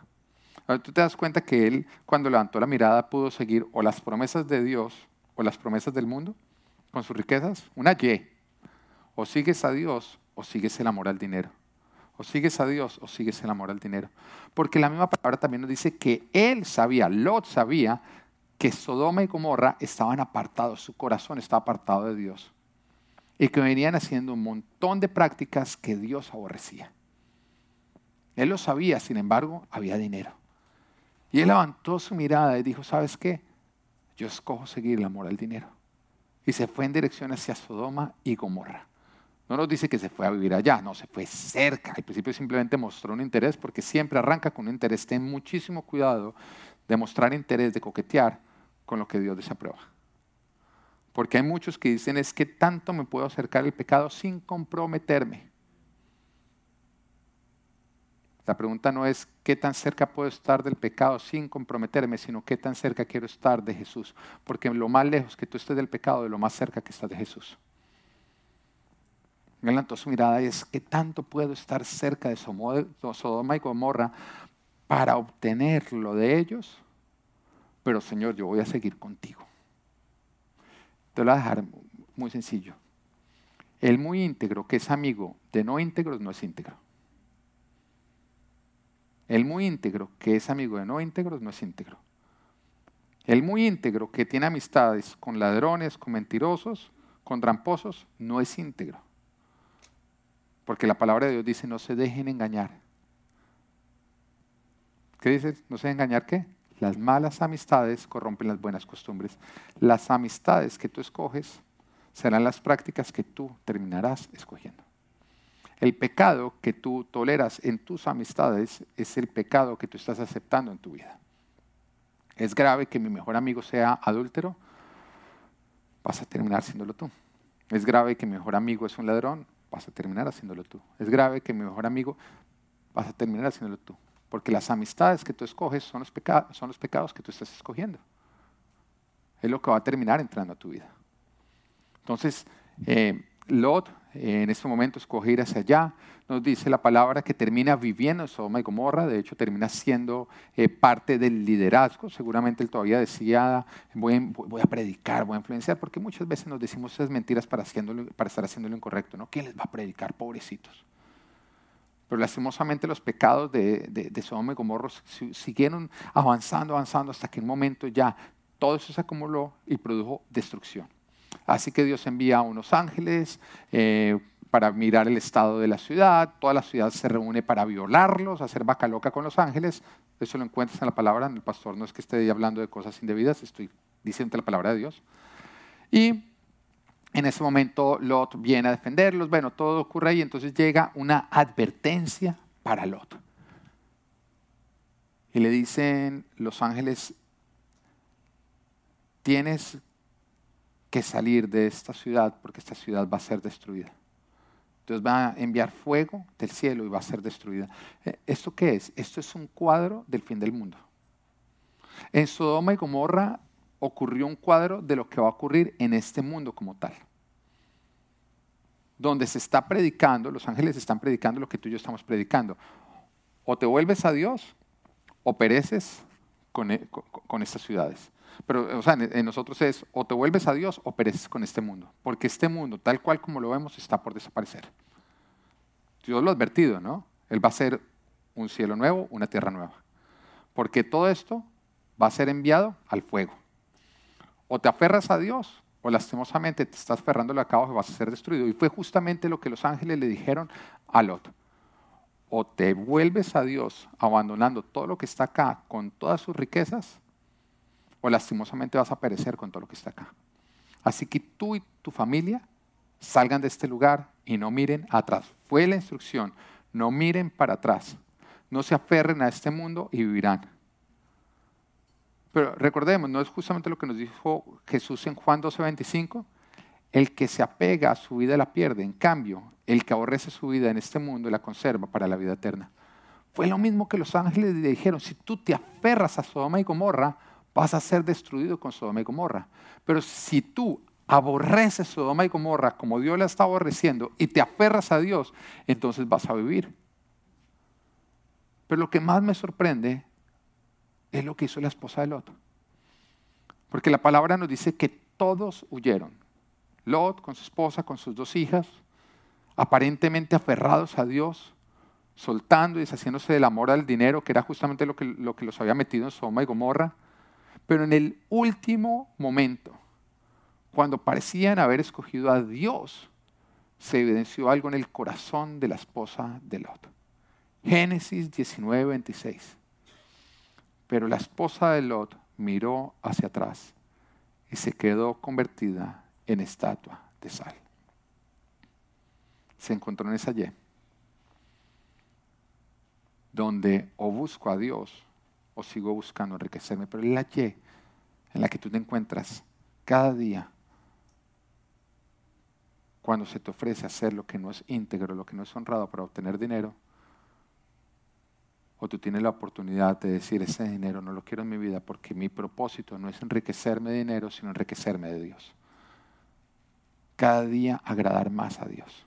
Tú te das cuenta que él, cuando levantó la mirada, pudo seguir o las promesas de Dios o las promesas del mundo con sus riquezas. Una Y. O sigues a Dios o sigues el amor al dinero. O sigues a Dios o sigues el amor al dinero. Porque la misma palabra también nos dice que él sabía, Lot sabía, que Sodoma y Gomorra estaban apartados, su corazón estaba apartado de Dios y que venían haciendo un montón de prácticas que Dios aborrecía. Él lo sabía, sin embargo, había dinero. Y él levantó su mirada y dijo, ¿sabes qué? Yo escojo seguir el amor al dinero. Y se fue en dirección hacia Sodoma y Gomorra. No nos dice que se fue a vivir allá, no, se fue cerca. Al principio simplemente mostró un interés porque siempre arranca con un interés. Ten muchísimo cuidado de mostrar interés, de coquetear con lo que Dios desaprueba. Porque hay muchos que dicen es que tanto me puedo acercar al pecado sin comprometerme. La pregunta no es qué tan cerca puedo estar del pecado sin comprometerme, sino qué tan cerca quiero estar de Jesús. Porque lo más lejos que tú estés del pecado, de lo más cerca que estás de Jesús. Levantó su mirada y es que tanto puedo estar cerca de Sodoma y Gomorra para obtenerlo de ellos, pero Señor, yo voy a seguir contigo. Te lo voy a dejar muy sencillo. El muy íntegro, que es amigo de no íntegros, no es íntegro. El muy íntegro, que es amigo de no íntegros, no es íntegro. El muy íntegro, que tiene amistades con ladrones, con mentirosos, con tramposos, no es íntegro. Porque la palabra de Dios dice, no se dejen engañar. ¿Qué dice? ¿No se dejen engañar qué? Las malas amistades corrompen las buenas costumbres. Las amistades que tú escoges serán las prácticas que tú terminarás escogiendo. El pecado que tú toleras en tus amistades es el pecado que tú estás aceptando en tu vida. Es grave que mi mejor amigo sea adúltero, vas a terminar haciéndolo tú. Es grave que mi mejor amigo es un ladrón, vas a terminar haciéndolo tú. Es grave que mi mejor amigo, vas a terminar haciéndolo tú. Porque las amistades que tú escoges son los, pecados, son los pecados que tú estás escogiendo. Es lo que va a terminar entrando a tu vida. Entonces, eh, Lot en este momento escoge ir hacia allá. Nos dice la palabra que termina viviendo en Sodoma y Gomorra, de hecho termina siendo eh, parte del liderazgo. Seguramente él todavía decía, voy, a predicar, voy a influenciar, porque muchas veces nos decimos esas mentiras para, para estar haciendo lo incorrecto. ¿no? ¿Quién les va a predicar, pobrecitos? Pero lastimosamente los pecados de, de, de Sodoma y Gomorra siguieron avanzando, avanzando, hasta que en un momento ya todo eso se acumuló y produjo destrucción. Así que Dios envía a unos ángeles eh, para mirar el estado de la ciudad. Toda la ciudad se reúne para violarlos, hacer vaca loca con los ángeles. Eso lo encuentras en la palabra. El pastor no es que esté hablando de cosas indebidas, estoy diciendo la palabra de Dios. Y en ese momento Lot viene a defenderlos. Bueno, todo ocurre ahí. Entonces llega una advertencia para Lot. Y le dicen los ángeles, tienes que salir de esta ciudad porque esta ciudad va a ser destruida. Dios va a enviar fuego del cielo y va a ser destruida. Eh, ¿Esto qué es? Esto es un cuadro del fin del mundo. En Sodoma y Gomorra ocurrió un cuadro de lo que va a ocurrir en este mundo como tal. Donde se está predicando, los ángeles están predicando lo que tú y yo estamos predicando. O te vuelves a Dios o pereces con, e, con estas ciudades. Pero, o sea, en nosotros es o te vuelves a Dios o pereces con este mundo. Porque este mundo, tal cual como lo vemos, está por desaparecer. Dios lo ha advertido, ¿no? Él va a ser un cielo nuevo, una tierra nueva. Porque todo esto va a ser enviado al fuego. O te aferras a Dios, o lastimosamente te estás aferrando a cabo y vas a ser destruido. Y fue justamente lo que los ángeles le dijeron a Lot. O te vuelves a Dios abandonando todo lo que está acá con todas sus riquezas, o lastimosamente vas a perecer con todo lo que está acá. Así que tú y tu familia salgan de este lugar y no miren atrás. Fue la instrucción, no miren para atrás. No se aferren a este mundo y vivirán. Pero recordemos, no es justamente lo que nos dijo Jesús en Juan 12:25. El que se apega a su vida la pierde. En cambio, el que aborrece su vida en este mundo la conserva para la vida eterna. Fue lo mismo que los ángeles le dijeron. Si tú te aferras a Sodoma y Gomorra, vas a ser destruido con Sodoma y Gomorra. Pero si tú aborreces Sodoma y Gomorra como Dios la está aborreciendo y te aferras a Dios, entonces vas a vivir. Pero lo que más me sorprende es lo que hizo la esposa de Lot. Porque la palabra nos dice que todos huyeron. Lot con su esposa, con sus dos hijas, aparentemente aferrados a Dios, soltando y deshaciéndose del amor al dinero, que era justamente lo que, lo que los había metido en Sodoma y Gomorra pero en el último momento, cuando parecían haber escogido a Dios, se evidenció algo en el corazón de la esposa de Lot. Génesis 19, 26. Pero la esposa de Lot miró hacia atrás y se quedó convertida en estatua de sal. Se encontró en esa Y, donde o busco a Dios o sigo buscando enriquecerme, pero es la Y en la que tú te encuentras cada día cuando se te ofrece hacer lo que no es íntegro, lo que no es honrado para obtener dinero, o tú tienes la oportunidad de decir, ese dinero no lo quiero en mi vida porque mi propósito no es enriquecerme de dinero, sino enriquecerme de Dios. Cada día agradar más a Dios.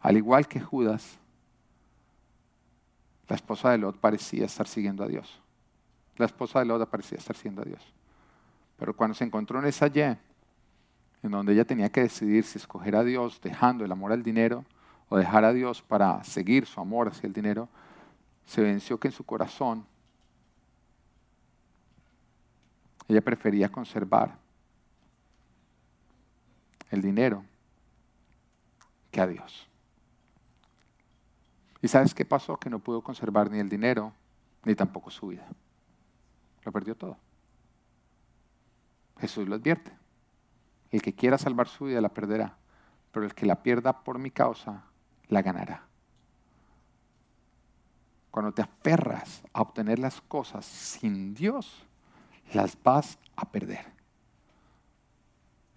al igual que Judas, la esposa de Lot parecía estar siguiendo a Dios. La esposa de Lot parecía estar siguiendo a Dios. Pero cuando se encontró en esa Y, en donde ella tenía que decidir si escoger a Dios dejando el amor al dinero o dejar a Dios para seguir su amor hacia el dinero, se venció que en su corazón ella prefería conservar el dinero que a Dios. ¿Y sabes qué pasó? Que no pudo conservar ni el dinero ni tampoco su vida. Lo perdió todo. Jesús lo advierte. El que quiera salvar su vida la perderá, pero el que la pierda por mi causa la ganará. Cuando te aferras a obtener las cosas sin Dios, las vas a perder.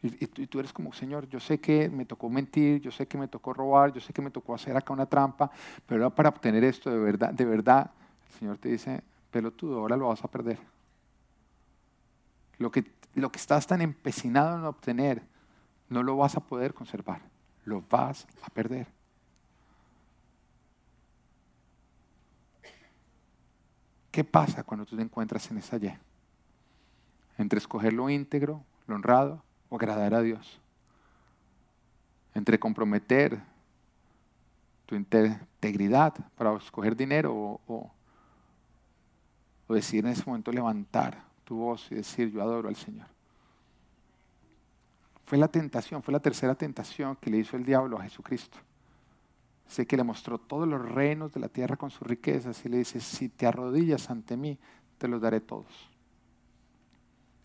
Y, tú eres como, Señor, yo sé que me tocó mentir, yo sé que me tocó robar, yo sé que me tocó hacer acá una trampa, pero para obtener esto de verdad, de verdad, el Señor te dice, pelotudo, ahora lo vas a perder. Lo que, lo que estás tan empecinado en obtener, no lo vas a poder conservar, lo vas a perder. ¿Qué pasa cuando tú te encuentras en esa Y? Entre escoger lo íntegro, lo honrado, o agradar a Dios. Entre comprometer tu integridad para escoger dinero o, decir en ese momento levantar tu voz y decir yo adoro al Señor. Fue la tentación, fue la tercera tentación que le hizo el diablo a Jesucristo. Sé que le mostró todos los reinos de la tierra con sus riquezas y le dice, si te arrodillas ante mí, te los daré todos.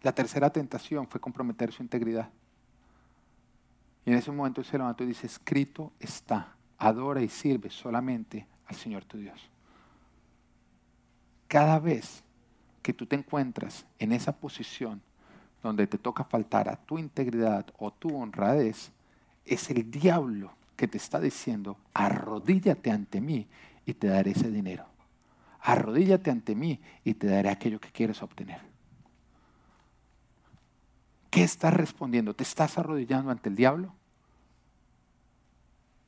La tercera tentación fue comprometer su integridad. Y en ese momento se levantó y dice, escrito está, adora y sirve solamente al Señor tu Dios. Cada vez que tú te encuentras en esa posición donde te toca faltar a tu integridad o tu honradez, es el diablo que te está diciendo, arrodíllate ante mí y te daré ese dinero. Arrodíllate ante mí y te daré aquello que quieres obtener. ¿Qué estás respondiendo? ¿Te estás arrodillando ante el diablo?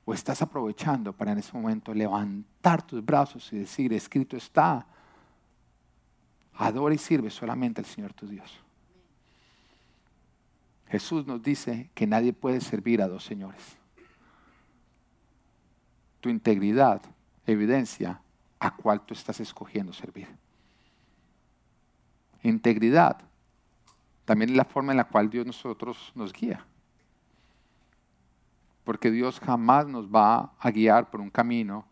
¿O estás aprovechando para en ese momento levantar tus brazos y decir, escrito está, adora y sirve solamente al Señor tu Dios? Jesús nos dice que nadie puede servir a dos señores. Tu integridad evidencia a cuál tú estás escogiendo servir. Integridad también es la forma en la cual Dios nosotros nos guía. Porque Dios jamás nos va a guiar por un camino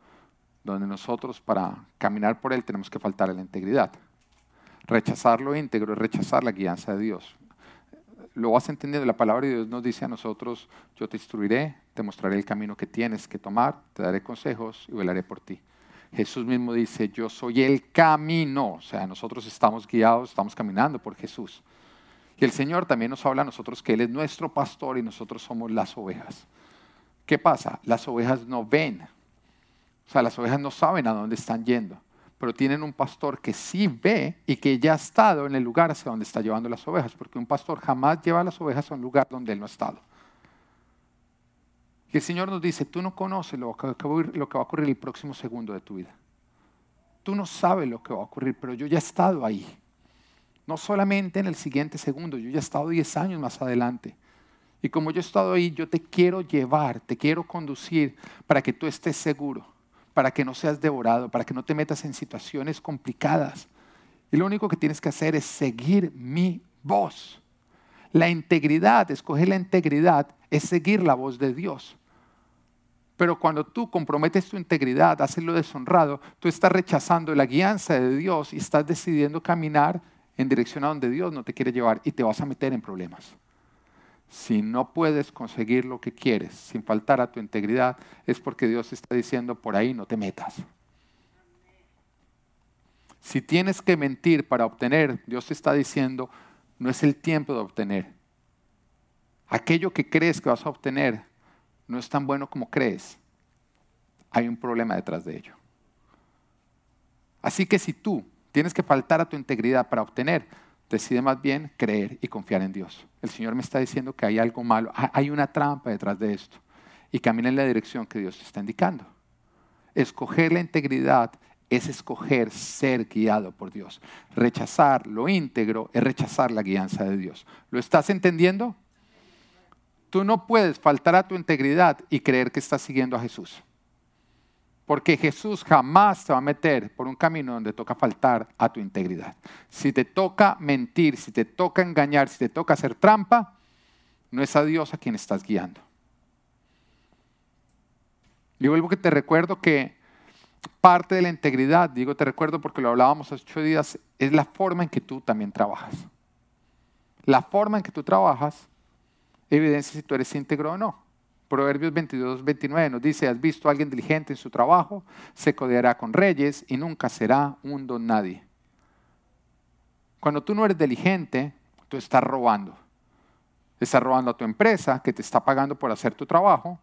donde nosotros para caminar por él tenemos que faltar a la integridad. Rechazar lo íntegro es rechazar la guianza de Dios. Lo vas entendiendo, la palabra de Dios nos dice a nosotros, yo te instruiré, te mostraré el camino que tienes que tomar, te daré consejos y velaré por ti. Jesús mismo dice, yo soy el camino, o sea, nosotros estamos guiados, estamos caminando por Jesús. Y el Señor también nos habla a nosotros que Él es nuestro pastor y nosotros somos las ovejas. ¿Qué pasa? Las ovejas no ven. O sea, las ovejas no saben a dónde están yendo, pero tienen un pastor que sí ve y que ya ha estado en el lugar hacia donde está llevando las ovejas, porque un pastor jamás lleva las ovejas a un lugar donde él no ha estado. Y el Señor nos dice, tú no conoces lo que, lo que va a ocurrir el próximo segundo de tu vida. Tú no sabes lo que va a ocurrir, pero yo ya he estado ahí. No solamente en el siguiente segundo, yo ya he estado 10 años más adelante. Y como yo he estado ahí, yo te quiero llevar, te quiero conducir para que tú estés seguro, para que no seas devorado, para que no te metas en situaciones complicadas. Y lo único que tienes que hacer es seguir mi voz. La integridad, escoger la integridad, es seguir la voz de Dios. Pero cuando tú comprometes tu integridad, haces lo deshonrado, tú estás rechazando la guianza de Dios y estás decidiendo caminar en dirección a donde Dios no te quiere llevar y te vas a meter en problemas. Si no puedes conseguir lo que quieres sin faltar a tu integridad, es porque Dios está diciendo, por ahí no te metas. Si tienes que mentir para obtener, Dios está diciendo, no es el tiempo de obtener. Aquello que crees que vas a obtener no es tan bueno como crees. Hay un problema detrás de ello. Así que si tú tienes que faltar a tu integridad para obtener, decide más bien creer y confiar en Dios. El Señor me está diciendo que hay algo malo, hay una trampa detrás de esto. y camina en la dirección que Dios te está indicando. Escoger la integridad es escoger ser guiado por Dios. Rechazar lo íntegro es rechazar la guianza de Dios. ¿Lo estás entendiendo? Tú no puedes faltar a tu integridad y creer que estás siguiendo a Jesús. Porque Jesús jamás te va a meter por un camino donde toca faltar a tu integridad. Si te toca mentir, si te toca engañar, si te toca hacer trampa, no es a Dios a quien estás guiando. Y vuelvo que te recuerdo que parte de la integridad, digo te recuerdo porque lo hablábamos hace ocho días, es la forma en que tú también trabajas. La forma en que tú trabajas evidencia si tú eres íntegro o no. Proverbios 22, 29 nos dice, has visto a alguien diligente en su trabajo, se codeará con reyes y nunca será un don nadie. Cuando tú no eres diligente, tú estás robando. Estás robando a tu empresa que te está pagando por hacer tu trabajo,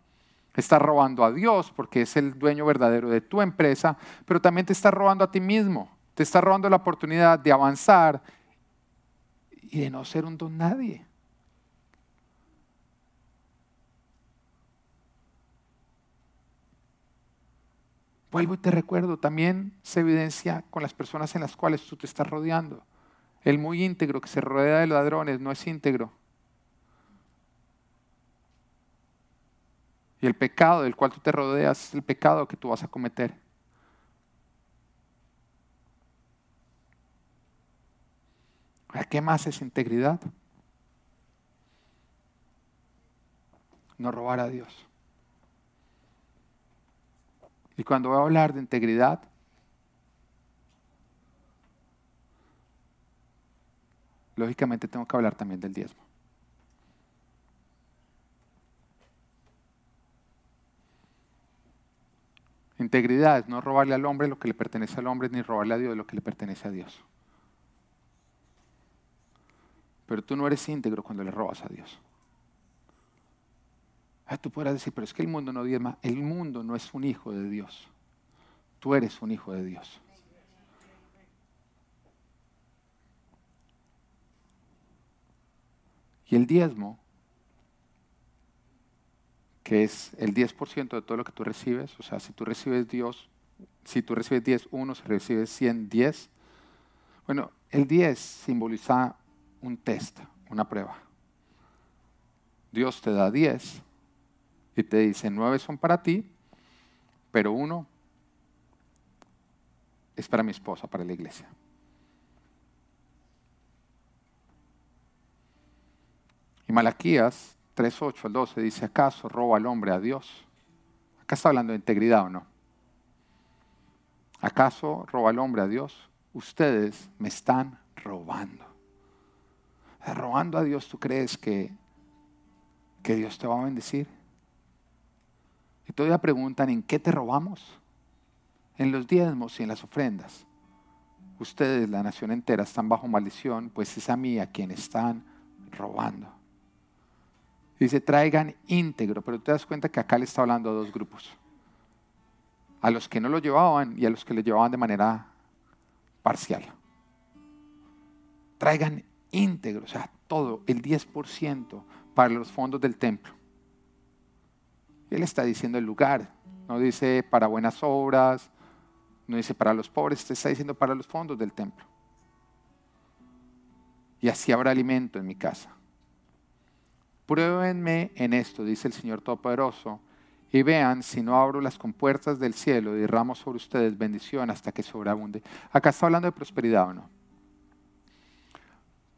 estás robando a Dios porque es el dueño verdadero de tu empresa, pero también te estás robando a ti mismo. Te estás robando la oportunidad de avanzar y de no ser un don nadie. Vuelvo y te recuerdo, también se evidencia con las personas en las cuales tú te estás rodeando. El muy íntegro que se rodea de ladrones no es íntegro. Y el pecado del cual tú te rodeas es el pecado que tú vas a cometer. ¿Qué más es integridad? No robar a Dios. Y cuando voy a hablar de integridad, lógicamente tengo que hablar también del diezmo. Integridad es no robarle al hombre lo que le pertenece al hombre, ni robarle a Dios lo que le pertenece a Dios. Pero tú no eres íntegro cuando le robas a Dios. Ah, tú podrás decir, pero es que el mundo no diezma. El mundo no es un hijo de Dios. Tú eres un hijo de Dios. Y el diezmo, que es el 10% de todo lo que tú recibes, o sea, si tú recibes Dios, si tú recibes 10, uno, si recibes 100, 10. Bueno, el 10 simboliza un test, una prueba. Dios te da 10 y te dice, nueve son para ti, pero uno es para mi esposa, para la iglesia. Y Malaquías 3.8 al 12 dice, ¿acaso roba al hombre a Dios? Acá está hablando de integridad o no. ¿Acaso roba el hombre a Dios? Ustedes me están robando. Robando a Dios, ¿tú crees que, que Dios te va a bendecir? Y todavía preguntan, ¿en qué te robamos? En los diezmos y en las ofrendas. Ustedes, la nación entera, están bajo maldición, pues es a mí a quien están robando. Dice, traigan íntegro, pero te das cuenta que acá le está hablando a dos grupos. A los que no lo llevaban y a los que lo llevaban de manera parcial. Traigan íntegro, o sea, todo, el 10% para los fondos del templo. Él está diciendo el lugar, no dice para buenas obras, no dice para los pobres, está diciendo para los fondos del templo. Y así habrá alimento en mi casa. Pruébenme en esto, dice el Señor Todopoderoso, y vean si no abro las compuertas del cielo y derramo sobre ustedes bendición hasta que sobreabunde. Acá está hablando de prosperidad o no.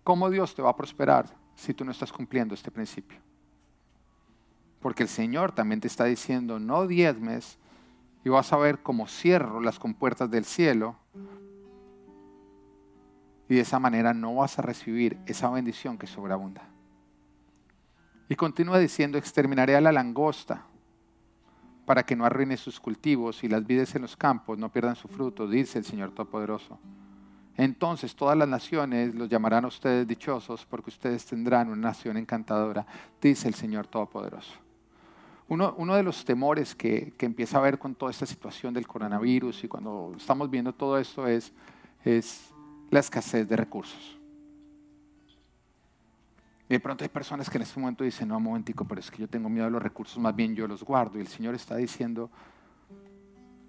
¿Cómo Dios te va a prosperar si tú no estás cumpliendo este principio? Porque el Señor también te está diciendo, no diezmes y vas a ver cómo cierro las compuertas del cielo. Y de esa manera no vas a recibir esa bendición que sobreabunda. Y continúa diciendo, exterminaré a la langosta para que no arruine sus cultivos y las vides en los campos no pierdan su fruto, dice el Señor Todopoderoso. Entonces todas las naciones los llamarán a ustedes dichosos porque ustedes tendrán una nación encantadora, dice el Señor Todopoderoso. Uno, de los temores que, empieza a haber con toda esta situación del coronavirus y cuando estamos viendo todo esto es, la escasez de recursos. De pronto hay personas que en este momento dicen, no, un momentico, pero es que yo tengo miedo de los recursos, más bien yo los guardo. Y el Señor está diciendo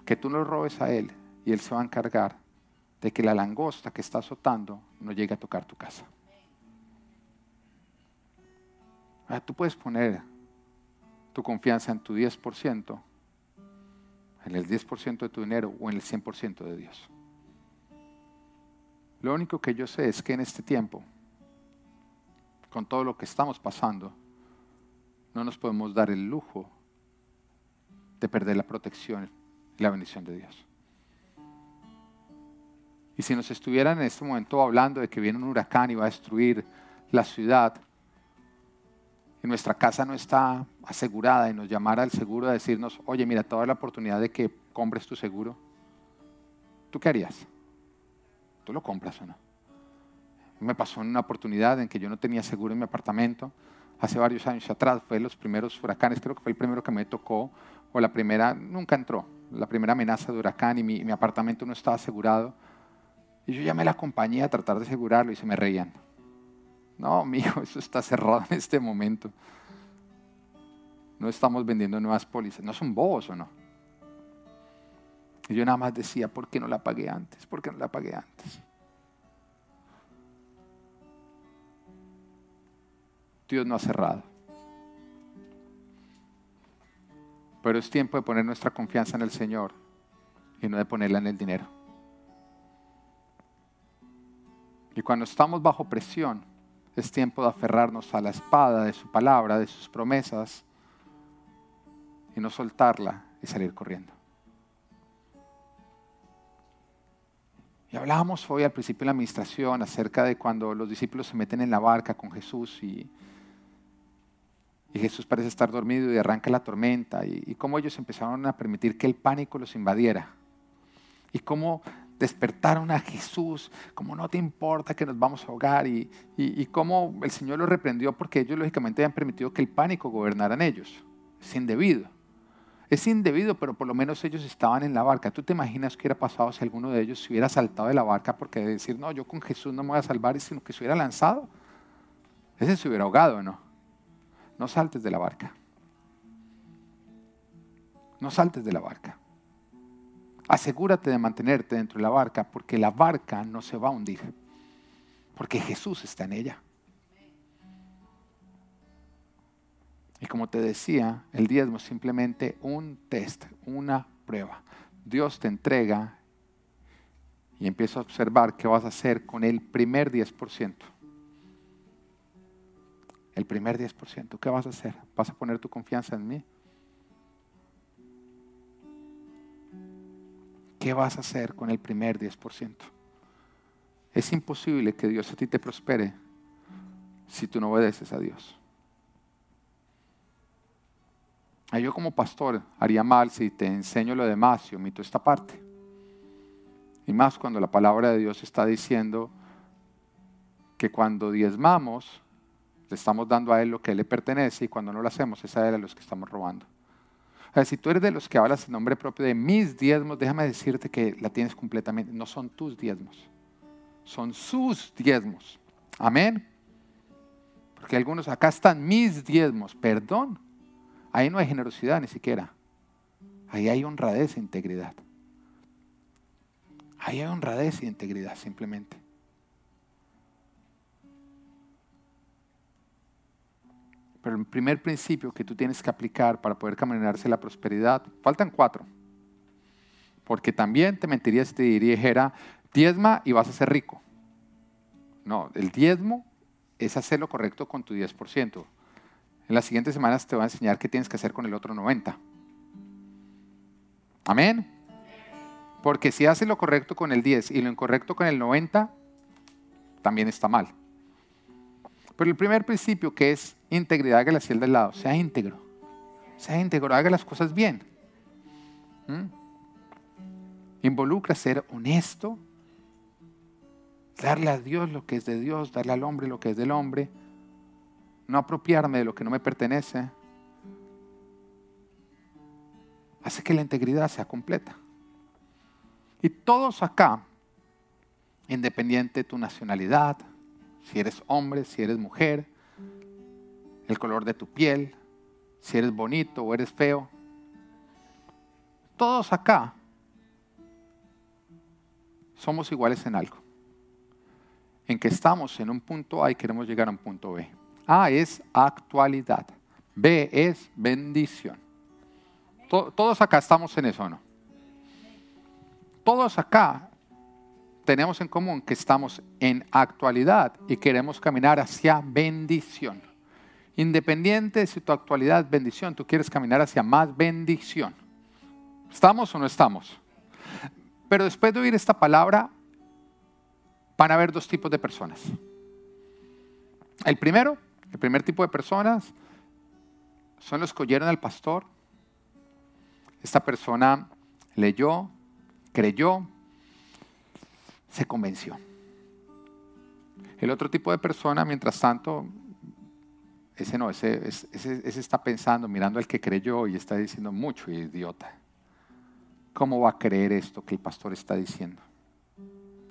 que tú los robes a Él y Él se va a encargar de que la langosta que está azotando no llegue a tocar tu casa. Ahora, tú puedes poner tu confianza en tu 10%, en el 10% de tu dinero o en el 100% de Dios. Lo único que yo sé es que en este tiempo con todo lo que estamos pasando, no nos podemos dar el lujo de perder la protección y la bendición de Dios. Y si nos estuvieran en este momento hablando de que viene un huracán y va a destruir la ciudad, nuestra casa no está asegurada y nos llamara el seguro a decirnos, oye, mira, toda la oportunidad de que compres tu seguro, ¿tú qué harías? ¿Tú lo compras o no? Me pasó en una oportunidad en que yo no tenía seguro en mi apartamento, hace varios años atrás, fue los primeros huracanes, creo que fue el primero que me tocó, o la primera, nunca entró, la primera amenaza de huracán y mi, apartamento no estaba asegurado. Y yo llamé a la compañía a tratar de asegurarlo y se me reían. No, mijo, [laughs] eso está cerrado en este momento. No estamos vendiendo nuevas pólizas. ¿No son bobos o no? Y yo nada más decía, ¿por qué no la pagué antes? ¿Por qué no la pagué antes? Dios no ha cerrado. Pero es tiempo de poner nuestra confianza en el Señor y no de ponerla en el dinero. Y cuando estamos bajo presión, es tiempo de aferrarnos a la espada de su palabra, de sus promesas, y no soltarla y salir corriendo. Y hablábamos hoy al principio de la administración acerca de cuando los discípulos se meten en la barca con Jesús y y Jesús parece estar dormido y arranca la tormenta. Y, cómo ellos empezaron a permitir que el pánico los invadiera. Y cómo despertaron a Jesús, como no te importa que nos vamos a ahogar. Y, y, cómo el Señor los reprendió porque ellos lógicamente habían permitido que el pánico gobernara en ellos. Es indebido. Es indebido, pero por lo menos ellos estaban en la barca. ¿Tú te imaginas qué hubiera pasado si alguno de ellos se hubiera saltado de la barca porque decir, no, yo con Jesús no me voy a salvar, sino que se hubiera lanzado? Ese se hubiera ahogado, ¿no? no saltes de la barca. No saltes de la barca. Asegúrate de mantenerte dentro de la barca porque la barca no se va a hundir. Porque Jesús está en ella. Y como te decía, el diezmo es simplemente un test, una prueba. Dios te entrega y empieza a observar qué vas a hacer con el primer 10% el primer 10%. ¿Qué vas a hacer? ¿Vas a poner tu confianza en mí? ¿Qué vas a hacer con el primer 10%? Es imposible que Dios a ti te prospere si tú no obedeces a Dios. Yo como pastor haría mal si te enseño lo demás y omito esta parte. Y más cuando la palabra de Dios está diciendo que cuando diezmamos, le estamos dando a Él lo que le pertenece y cuando no lo hacemos es a Él a los que estamos robando. Si tú eres de los que hablas en nombre propio de mis diezmos, déjame decirte que la tienes completamente. No son tus diezmos, son sus diezmos. Amén. Porque algunos, acá están mis diezmos, perdón. Ahí no hay generosidad ni siquiera. Ahí hay honradez e integridad. Ahí hay honradez e integridad simplemente. Pero el primer principio que tú tienes que aplicar para poder caminarse la prosperidad, faltan cuatro. Porque también te mentiría si te dijera, diezma y vas a ser rico. No, el diezmo es hacer lo correcto con tu 10%. En las siguientes semanas te voy a enseñar qué tienes que hacer con el otro 90%. Amén. Porque si haces lo correcto con el 10 y lo incorrecto con el 90, también está mal. Pero el primer principio que es integridad, hágale hacia el del lado, sea íntegro. Sea íntegro, haga las cosas bien. ¿Mm? Involucra ser honesto, darle a Dios lo que es de Dios, darle al hombre lo que es del hombre, no apropiarme de lo que no me pertenece. Hace que la integridad sea completa. Y todos acá, independiente de tu nacionalidad, si eres hombre, si eres mujer, el color de tu piel, si eres bonito o eres feo. Todos acá somos iguales en algo. En que estamos en un punto A y queremos llegar a un punto B. A es actualidad. B es bendición. Todos acá estamos en eso, ¿no? Todos acá tenemos en común que estamos en actualidad y queremos caminar hacia bendición. Independiente de si tu actualidad es bendición, tú quieres caminar hacia más bendición. ¿Estamos o no estamos? Pero después de oír esta palabra, van a haber dos tipos de personas. El primero, el primer tipo de personas, son los que oyeron al pastor. Esta persona leyó, creyó, se convenció. El otro tipo de persona, mientras tanto, ese no, ese, está pensando, mirando al que creyó y está diciendo mucho idiota. ¿Cómo va a creer esto que el pastor está diciendo?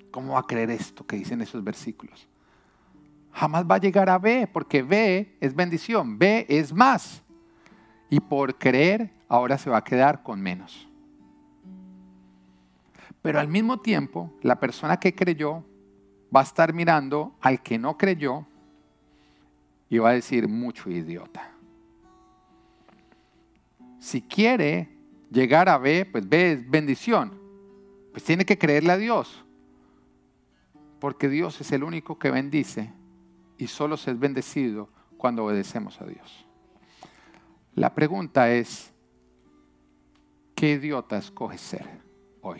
¿Cómo va a creer esto que dicen esos versículos? Jamás va a llegar a B, porque B es bendición, B es más. Y por creer, ahora se va a quedar con menos. Pero al mismo tiempo, la persona que creyó va a estar mirando al que no creyó y va a decir mucho idiota. Si quiere llegar a B, pues B es bendición. Pues tiene que creerle a Dios. Porque Dios es el único que bendice y solo se es bendecido cuando obedecemos a Dios. La pregunta es, ¿qué idiota escoges ser hoy?